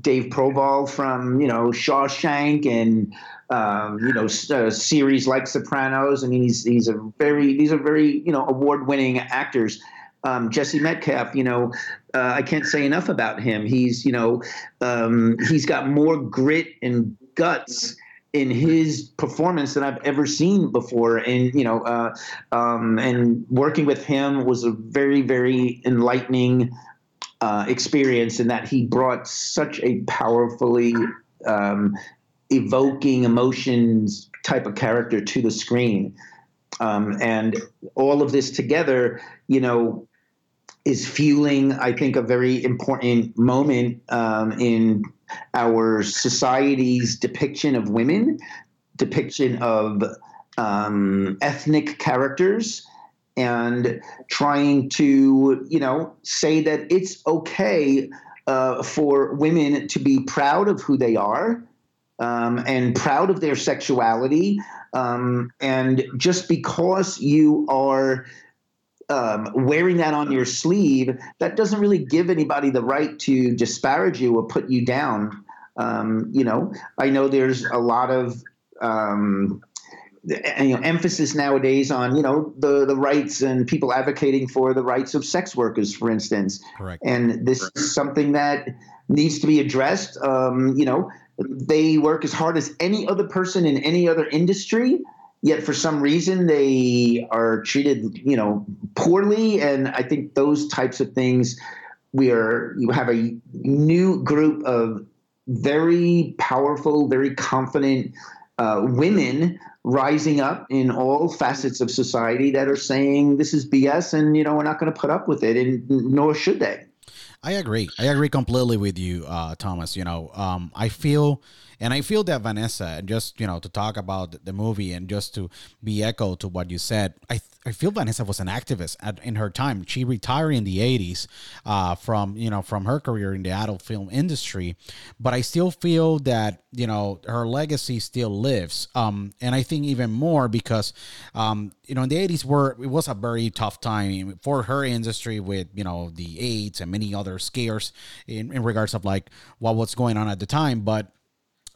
Dave Proval from you know Shawshank and um, you know uh, series like Sopranos. I mean, he's he's a very these are very you know award winning actors. Um, Jesse Metcalfe, you know, uh, I can't say enough about him. He's you know um, he's got more grit and guts in his performance than I've ever seen before. And you know, uh, um, and working with him was a very very enlightening uh, experience in that he brought such a powerfully um, evoking emotions type of character to the screen. Um, and all of this together, you know, is fueling, I think, a very important moment um, in our society's depiction of women, depiction of um, ethnic characters, and trying to, you know, say that it's okay uh, for women to be proud of who they are um, and proud of their sexuality. Um, and just because you are um, wearing that on your sleeve, that doesn't really give anybody the right to disparage you or put you down. Um, you know, I know there's a lot of um, you know emphasis nowadays on you know the the rights and people advocating for the rights of sex workers, for instance. Correct. And this is something that needs to be addressed. Um, you know, they work as hard as any other person in any other industry yet for some reason they are treated you know poorly and i think those types of things we are you have a new group of very powerful very confident uh, women rising up in all facets of society that are saying this is bs and you know we're not going to put up with it and nor should they I agree. I agree completely with you, uh, Thomas. You know, um, I feel, and I feel that Vanessa, and just you know, to talk about the movie and just to be echo to what you said, I I feel Vanessa was an activist at, in her time. She retired in the '80s uh, from you know from her career in the adult film industry, but I still feel that you know her legacy still lives. Um, and I think even more because um, you know in the '80s were it was a very tough time for her industry with you know the AIDS and many other scares in, in regards of like what was going on at the time. But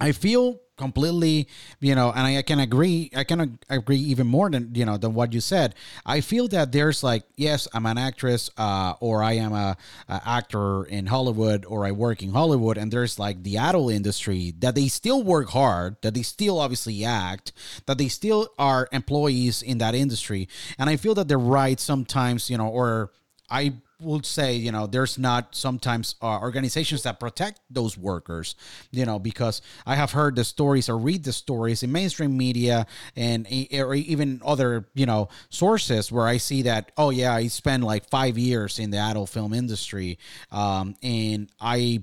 I feel completely you know and I, I, can agree i can agree even more than you know than what you said. I feel that there's like yes i'm an actress uh, or i am a, a, actor in hollywood or i work in hollywood and there's like the adult industry that they still work hard that they still obviously act that they still are employees in that industry. And i feel that they're right sometimes you know or i would say you know there's not sometimes uh, organizations that protect those workers you know because i have heard the stories or read the stories in mainstream media and or even other you know sources where i see that oh yeah i spent like five years in the adult film industry um, and i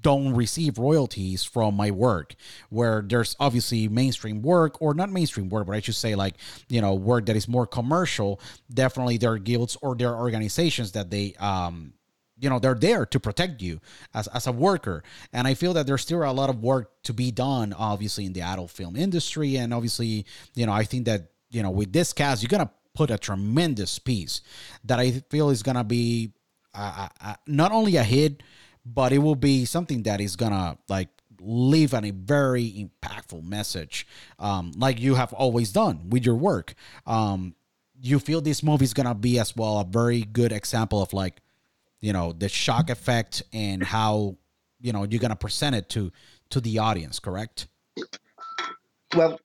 don't receive royalties from my work where there's obviously mainstream work or not mainstream work but i should say like you know work that is more commercial definitely there are guilds or there are organizations that they um you know they're there to protect you as, as a worker. And i feel that there's still a lot of work to be done obviously in the adult film industry. And obviously you know i think that you know with this cast you're gonna put a tremendous piece that i feel is gonna be uh, uh, not only a hit but it will be something that is gonna like leave a very impactful message, um, like you have always done with your work. Um, you feel this movie is gonna be as well a very good example of like, you know, the shock effect and how you know you're gonna present it to to the audience. Correct? Well,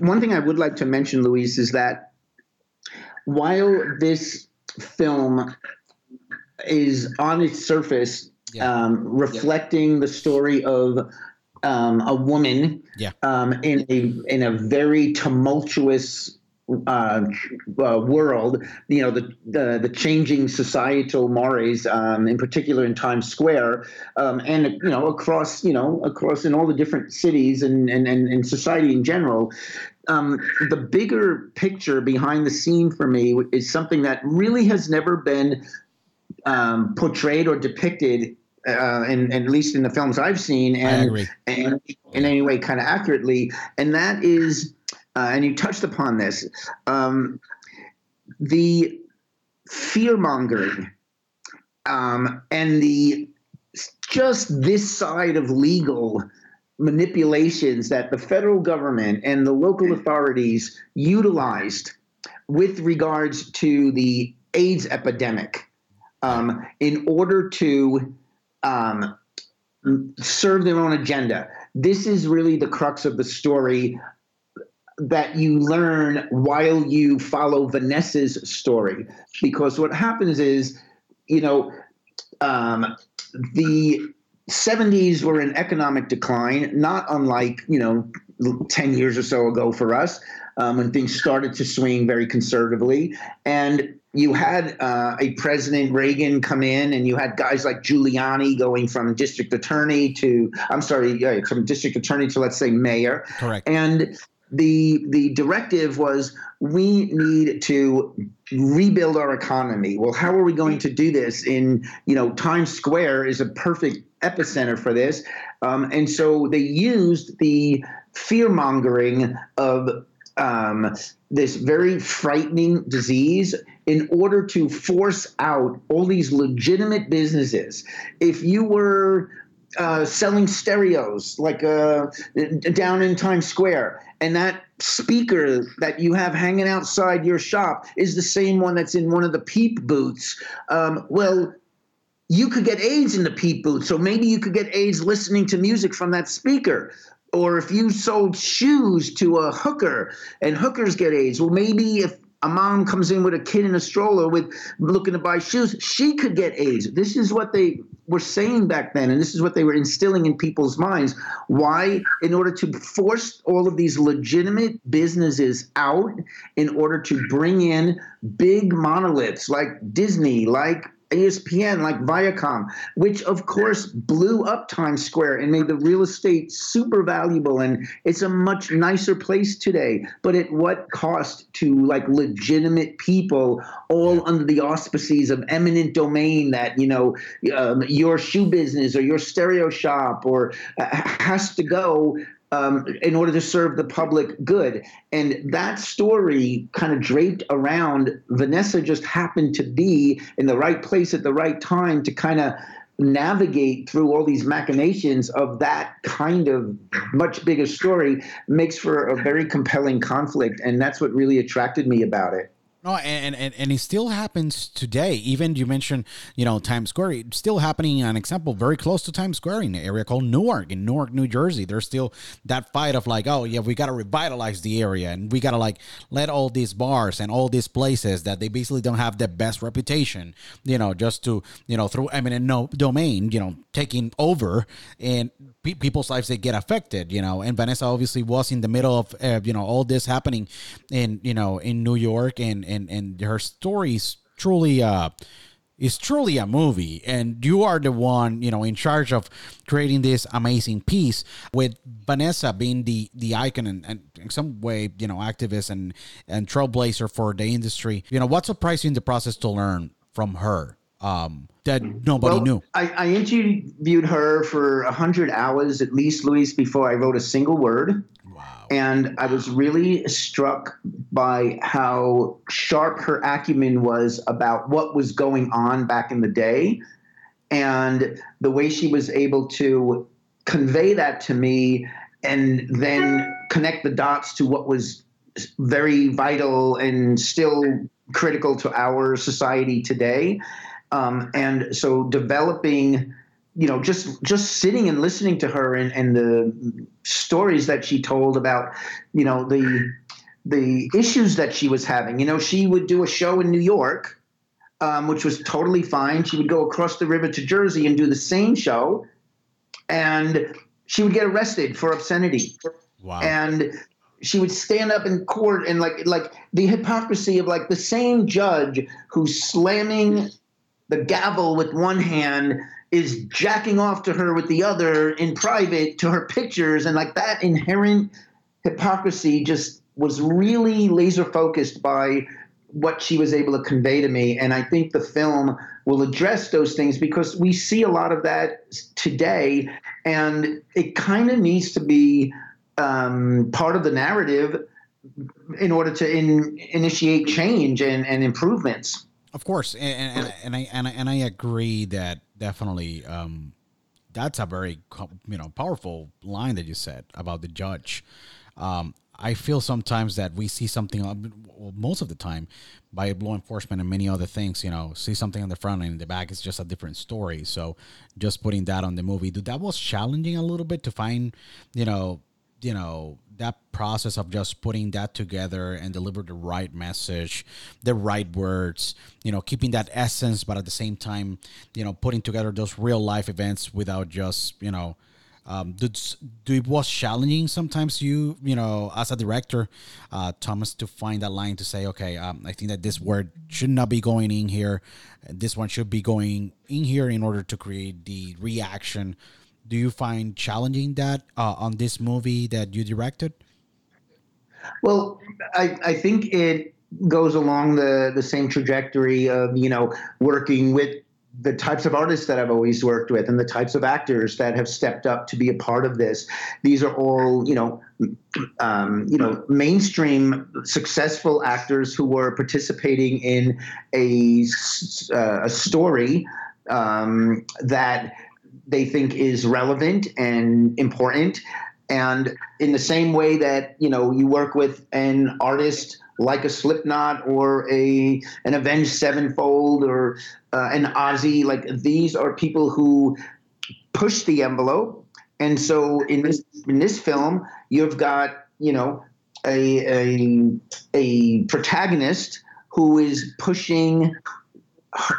one thing I would like to mention, Luis, is that while this film is on its surface yeah. um, reflecting yeah. the story of um, a woman yeah. um, in a in a very tumultuous uh, uh, world. You know the, the, the changing societal mores, um, in particular in Times Square, um, and you know across you know across in all the different cities and and and, and society in general. Um, the bigger picture behind the scene for me is something that really has never been um, portrayed or depicted, uh, in, at least in the films I've seen, and, and in any way kind of accurately. And that is, uh, and you touched upon this, um, the fear mongering um, and the just this side of legal manipulations that the federal government and the local authorities utilized with regards to the AIDS epidemic um, in order to um, serve their own agenda. This is really the crux of the story that you learn while you follow Vanessa's story. Because what happens is, you know, um, the 70s were in economic decline, not unlike, you know, 10 years or so ago for us, um, when things started to swing very conservatively. And you had uh, a President Reagan come in, and you had guys like Giuliani going from district attorney to, I'm sorry, from district attorney to, let's say, mayor. Correct. And the the directive was we need to rebuild our economy. Well, how are we going to do this? In you know, Times Square is a perfect epicenter for this, um, and so they used the fear mongering of um, this very frightening disease in order to force out all these legitimate businesses. If you were uh, selling stereos like uh, down in Times Square, and that speaker that you have hanging outside your shop is the same one that's in one of the peep booths. Um, well, you could get AIDS in the peep booth, so maybe you could get AIDS listening to music from that speaker. Or if you sold shoes to a hooker and hookers get AIDS, well, maybe if a mom comes in with a kid in a stroller with looking to buy shoes, she could get AIDS. This is what they were saying back then, and this is what they were instilling in people's minds. Why? In order to force all of these legitimate businesses out, in order to bring in big monoliths like Disney, like ESPN, like Viacom, which of course blew up Times Square and made the real estate super valuable. And it's a much nicer place today. But at what cost to like legitimate people, all under the auspices of eminent domain that, you know, um, your shoe business or your stereo shop or uh, has to go um, in order to serve the public good. And that story kind of draped around Vanessa just happened to be in the right place at the right time to kind of navigate through all these machinations of that kind of much bigger story makes for a very compelling conflict. And that's what really attracted me about it. No, and, and and it still happens today. Even you mentioned, you know, Times Square. It's still happening. An example very close to Times Square in an area called Newark, in Newark, New Jersey. There's still that fight of like, oh yeah, we got to revitalize the area, and we got to like let all these bars and all these places that they basically don't have the best reputation, you know, just to you know through eminent no domain, you know, taking over and pe- people's lives they get affected, you know. And Vanessa obviously was in the middle of uh, you know all this happening in you know in New York and and and her story is truly uh is truly a movie. And you are the one you know in charge of creating this amazing piece with vanessa being the the icon and, and in some way you know activist and and trailblazer for the industry. You know what surprised you in the process to learn from her um that nobody well, knew? I, I interviewed her for 100 hours at least luis before i wrote a single word and I was really struck by how sharp her acumen was about what was going on back in the day and the way she was able to convey that to me and then connect the dots to what was very vital and still critical to our society today. Um, and so developing you know just just sitting and listening to her and, and the stories that she told about you know the the issues that she was having. You know she would do a show in new york um, which was totally fine. She would go across the river to jersey and do the same show and she would get arrested for obscenity. Wow. And she would stand up in court and like like the hypocrisy of like the same judge who's slamming the gavel with one hand is jacking off to her with the other in private to her pictures. And like that inherent hypocrisy just was really laser focused by what she was able to convey to me. And i think the film will address those things because we see a lot of that today. And it kind of needs to be um, part of the narrative in order to in, initiate change and, and improvements. Of course, and, and, and, I and I and I agree that definitely um, that's a very you know powerful line that you said about the judge. Um, I feel sometimes that we see something, uh, well, most of the time, by law enforcement and many other things, you know, see something on the front and in the back is just a different story. So just putting that on the movie, that was challenging a little bit to find, you know, you know that process of just putting that together and deliver the right message the right words you know keeping that essence but at the same time you know putting together those real life events without just you know um, do, do it was challenging sometimes you you know as a director uh, thomas to find that line to say okay um, i think that this word should not be going in here. This one should be going in here in order to create the reaction do you find challenging that uh, on this movie that you directed well i i think it goes along the the same trajectory of you know working with the types of artists that I've always worked with and the types of actors that have stepped up to be a part of this. These are all, you know, um, you know, mainstream successful actors who were participating in a, uh, a story um, that they think is relevant and important. And in the same way that, you know, you work with an artist like a Slipknot or a an Avenged Sevenfold or uh, an Ozzy. Like these are people who push the envelope. And so in this in this film, you've got you know a a, a protagonist who is pushing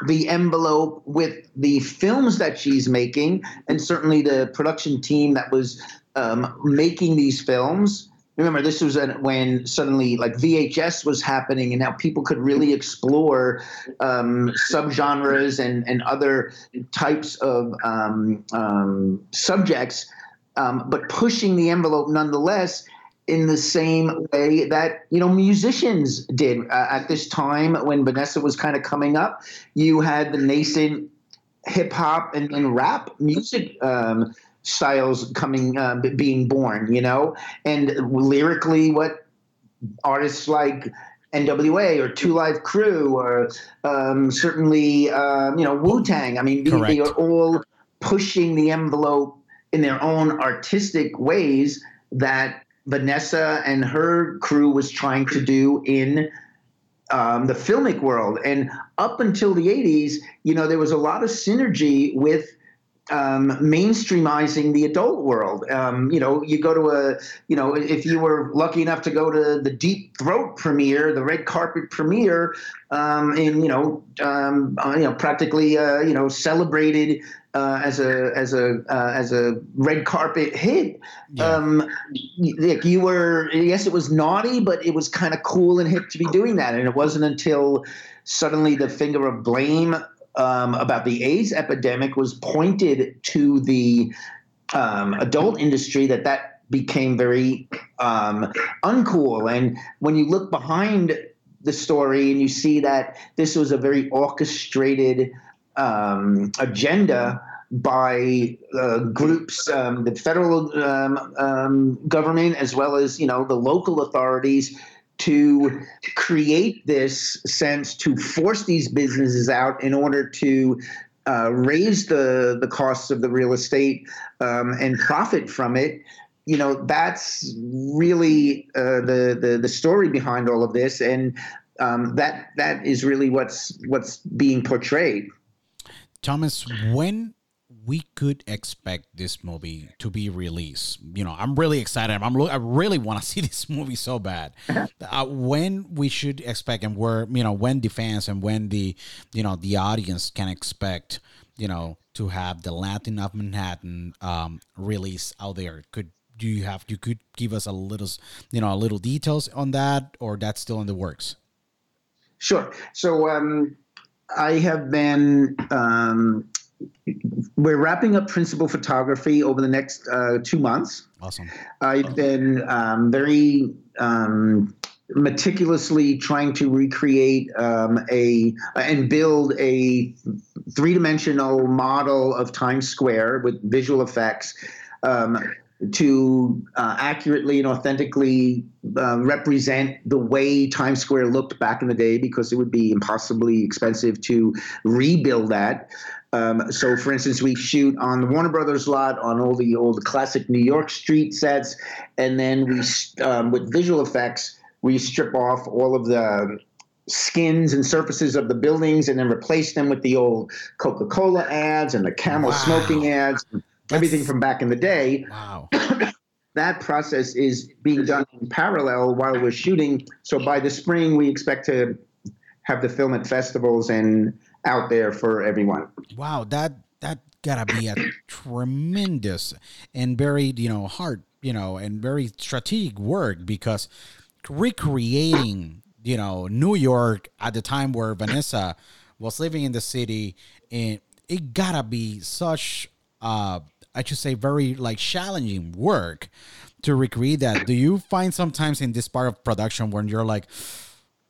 the envelope with the films that she's making, and certainly the production team that was um, making these films. Remember this was when suddenly like VHS was happening and now people could really explore um, subgenres and, and other types of um, um, subjects, um, but pushing the envelope nonetheless in the same way that you know musicians did uh, at this time when Vanessa was kind of coming up. You had the nascent hip hop and, and rap music um, styles coming uh, being born you know and lyrically what artists like NWA or Two Live Crew or um, certainly um, you know Wu Tang. I mean, they, they, are all pushing the envelope in their own artistic ways that Vanessa and her crew was trying to do in um, the filmic world. And up until the '80s, you know, there was a lot of synergy with um, mainstreamizing the adult world. Um, you know, you go to a, you know, if you were lucky enough to go to the Deep Throat premiere, the red carpet premiere, um, and you know, um, uh, you know, practically, uh, you know, celebrated uh, as a as a uh, as a red carpet hit. Yeah. Um, like you were, yes, it was naughty, but it was kind of cool and hip to be doing that, and it wasn't until suddenly the finger of blame um, about the AIDS epidemic was pointed to the um, adult industry that that became very um, uncool. And when you look behind the story and you see that this was a very orchestrated um, agenda by uh, groups, um, the federal um, um, government, as well as you know the local authorities, to create this sense to force these businesses out in order to uh, raise the the costs of the real estate um, and profit from it. You know that's really uh, the, the the story behind all of this, and um, that that is really what's what's being portrayed. Thomas, when we could expect this movie to be released. You know, I'm really excited. I'm I really want to see this movie so bad. Uh, when we should expect, and where you know, when the fans and when the you know the audience can expect, you know, to have the Latin of Manhattan um, release out there. Could do you have you could give us a little you know a little details on that, or that's still in the works? Sure. So um, I have been. Um, we're wrapping up principal photography over the next uh, two months. Awesome. I've been um, very um, meticulously trying to recreate um, a and build a three dimensional model of Times Square with visual effects. Um, to uh, accurately and authentically uh, represent the way Times Square looked back in the day, because it would be impossibly expensive to rebuild that. Um, so, for instance, we shoot on the Warner Brothers lot on all the old classic New York street sets, and then we, um, with visual effects, we strip off all of the skins and surfaces of the buildings and then replace them with the old Coca-Cola ads and the camel wow. smoking ads, everything from back in the day. Wow. that process is being done in parallel while we're shooting. So by the spring, we expect to have the film at festivals and out there for everyone. Wow, that that gotta be a tremendous and very you know hard you know and very strategic work because recreating you know New York at the time where Vanessa was living in the city and it gotta be such uh I should say very like challenging work to recreate that. Do you find sometimes in this part of production when you're like,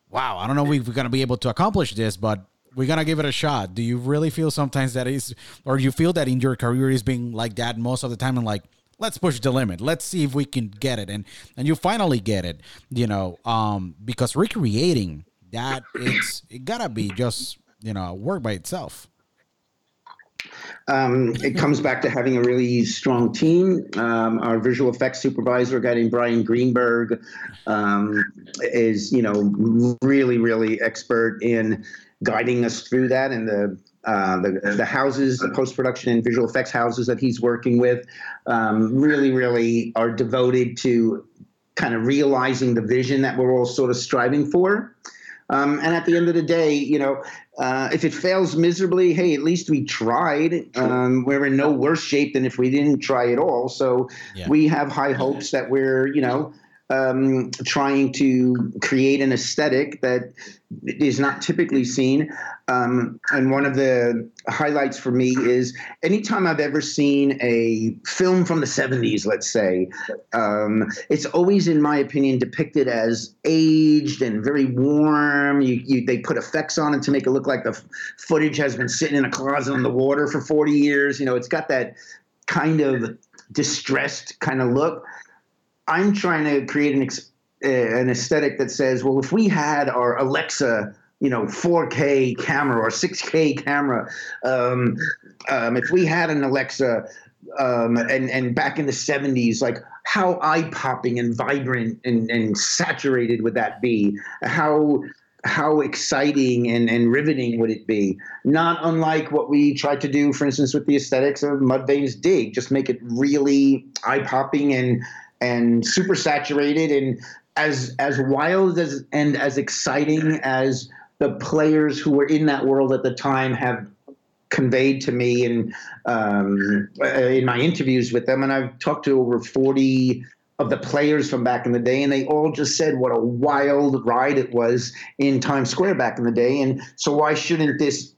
wow, I don't know if we're gonna be able to accomplish this, but we're gonna give it a shot. Do you really feel sometimes that is, or you feel that in your career is being like that most of the time, and like, let's push the limit, let's see if we can get it, and and you finally get it, you know, um, because recreating that it's it gotta be just you know work by itself. Um, it comes back to having a really strong team. Um, our visual effects supervisor, a guy named Brian Greenberg, um, is you know really really expert in guiding us through that and the uh, the, the houses, the post production and visual effects houses that he's working with, um, really, really are devoted to kind of realizing the vision that we're all sort of striving for. Um, and at the end of the day, you know, uh, if it fails miserably, hey, at least we tried. Um, we're in no worse shape than if we didn't try at all. So yeah. we have high hopes that we're, you know, um, trying to create an aesthetic that is not typically seen. Um, and one of the highlights for me is anytime I've ever seen a film from the 70s, let's say, um, it's always, in my opinion, depicted as aged and very warm. You, you, they put effects on it to make it look like the f- footage has been sitting in a closet in the water for 40 years. You know, it's got that kind of distressed kind of look. I'm trying to create an ex- uh, an aesthetic that says, well, if we had our Alexa, you know, 4K camera or 6K camera, um, um, if we had an Alexa, um, and and back in the 70s, like how eye popping and vibrant and, and saturated would that be? How how exciting and, and riveting would it be? Not unlike what we tried to do, for instance, with the aesthetics of Mudvayne's Dig, just make it really eye popping and and super saturated and as as wild as and as exciting as the players who were in that world at the time have conveyed to me and um, in my interviews with them. And I've talked to over 40 of the players from back in the day and they all just said what a wild ride it was in Times Square back in the day. And so why shouldn't this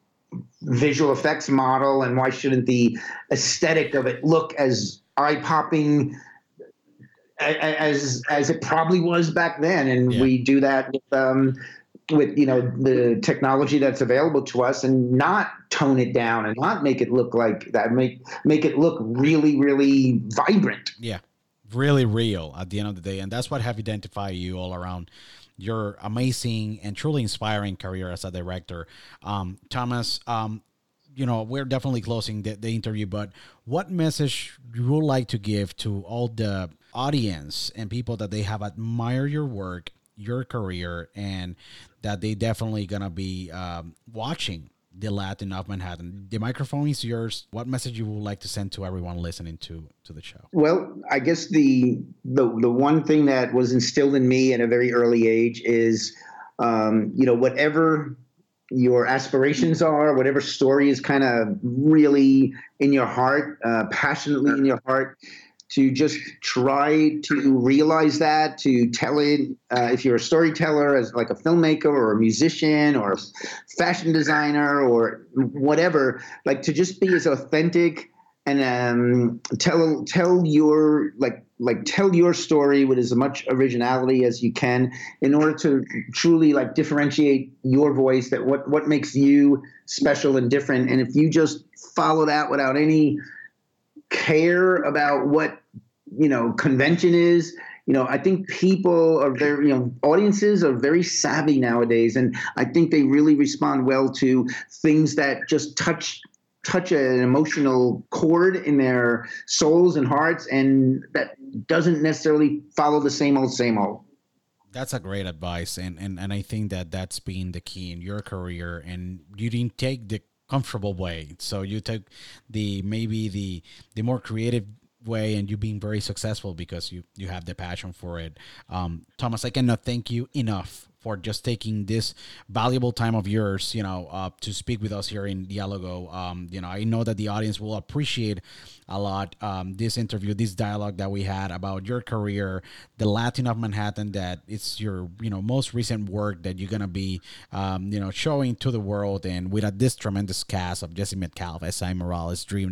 visual effects model and why shouldn't the aesthetic of it look as eye-popping as as it probably was back then, and yeah. we do that with um, with you know the technology that's available to us, and not tone it down and not make it look like that. Make make it look really really vibrant. Yeah, really real at the end of the day, and that's what have identified you all around your amazing and truly inspiring career as a director, um, Thomas. Um, you know, we're definitely closing the, the interview, but what message you would like to give to all the audience and people that they have admired your work, your career, and that they definitely gonna be um, watching the Latin of Manhattan. The microphone is yours. What message you would like to send to everyone listening to to the show? Well, I guess the the the one thing that was instilled in me at a very early age is, um, you know, whatever your aspirations are, whatever story is kind of really in your heart, uh, passionately in your heart, to just try to realize that, to tell it, uh, if you're a storyteller, as like a filmmaker or a musician or a fashion designer or whatever, like to just be as authentic and um, tell tell your like like tell your story with as much originality as you can in order to truly like differentiate your voice that what what makes you special and different. And if you just follow that without any care about what you know convention is you know i think people are very you know audiences are very savvy nowadays and i think they really respond well to things that just touch touch an emotional chord in their souls and hearts, and that doesn't necessarily follow the same old, same old. That's a great advice, and and and I think that that's been the key in your career, and you didn't take the comfortable way, so you took the maybe the the more creative way and you being very successful because you you have the passion for it um thomas i cannot thank you enough for just taking this valuable time of yours, you know, uh, to speak with us here in Dialogo. Um, you know, I know that the audience will appreciate a lot um, this interview, this dialogue that we had about your career, the Latin of Manhattan. That it's your, you know, most recent work that you're gonna be, um, you know, showing to the world, and with a, this tremendous cast of Jesse Metcalfe, S.I. Morales, Dream,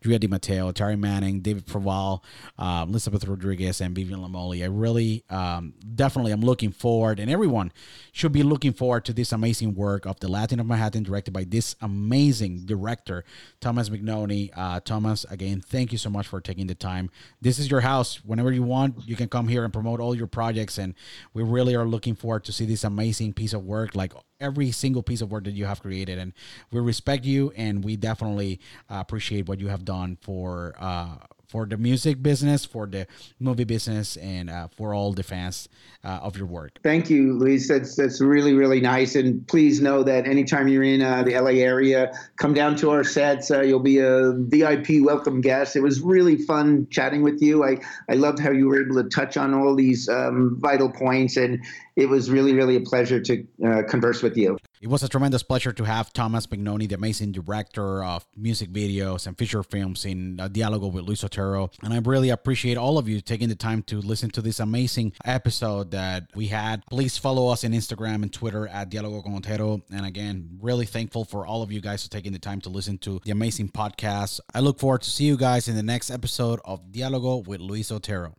Drea de Matteo, Taryn Manning, David Proval, um, Elizabeth Rodriguez, and Vivian Lamolli. I really, um, definitely, I'm looking forward, and everyone should be looking forward to this amazing work of the Latin of Manhattan, directed by this amazing director, Thomas Mignone. Uh, Thomas, again, thank you so much for taking the time. This is your house. Whenever you want, you can come here and promote all your projects, and we really are looking forward to see this amazing piece of work, like every single piece of work that you have created and we respect you and we definitely uh, appreciate what you have done for uh, for the music business, for the movie business, and uh, for all the fans uh, of your work. Thank you, Luis. That's that's really really nice. And please know that anytime you're in uh, the LA area, come down to our sets. Uh, you'll be a VIP welcome guest. It was really fun chatting with you. I I loved how you were able to touch on all these um, vital points, and it was really really a pleasure to uh, converse with you. It was a tremendous pleasure to have Thomas Mignone, the amazing director of music videos and feature films in uh, Dialogo with Luis Otero. And I really appreciate all of you taking the time to listen to this amazing episode that we had. Please follow us on Instagram and Twitter at Dialogo con Otero. And again, really thankful for all of you guys for taking the time to listen to the amazing podcast. I look forward to see you guys in the next episode of Dialogo with Luis Otero.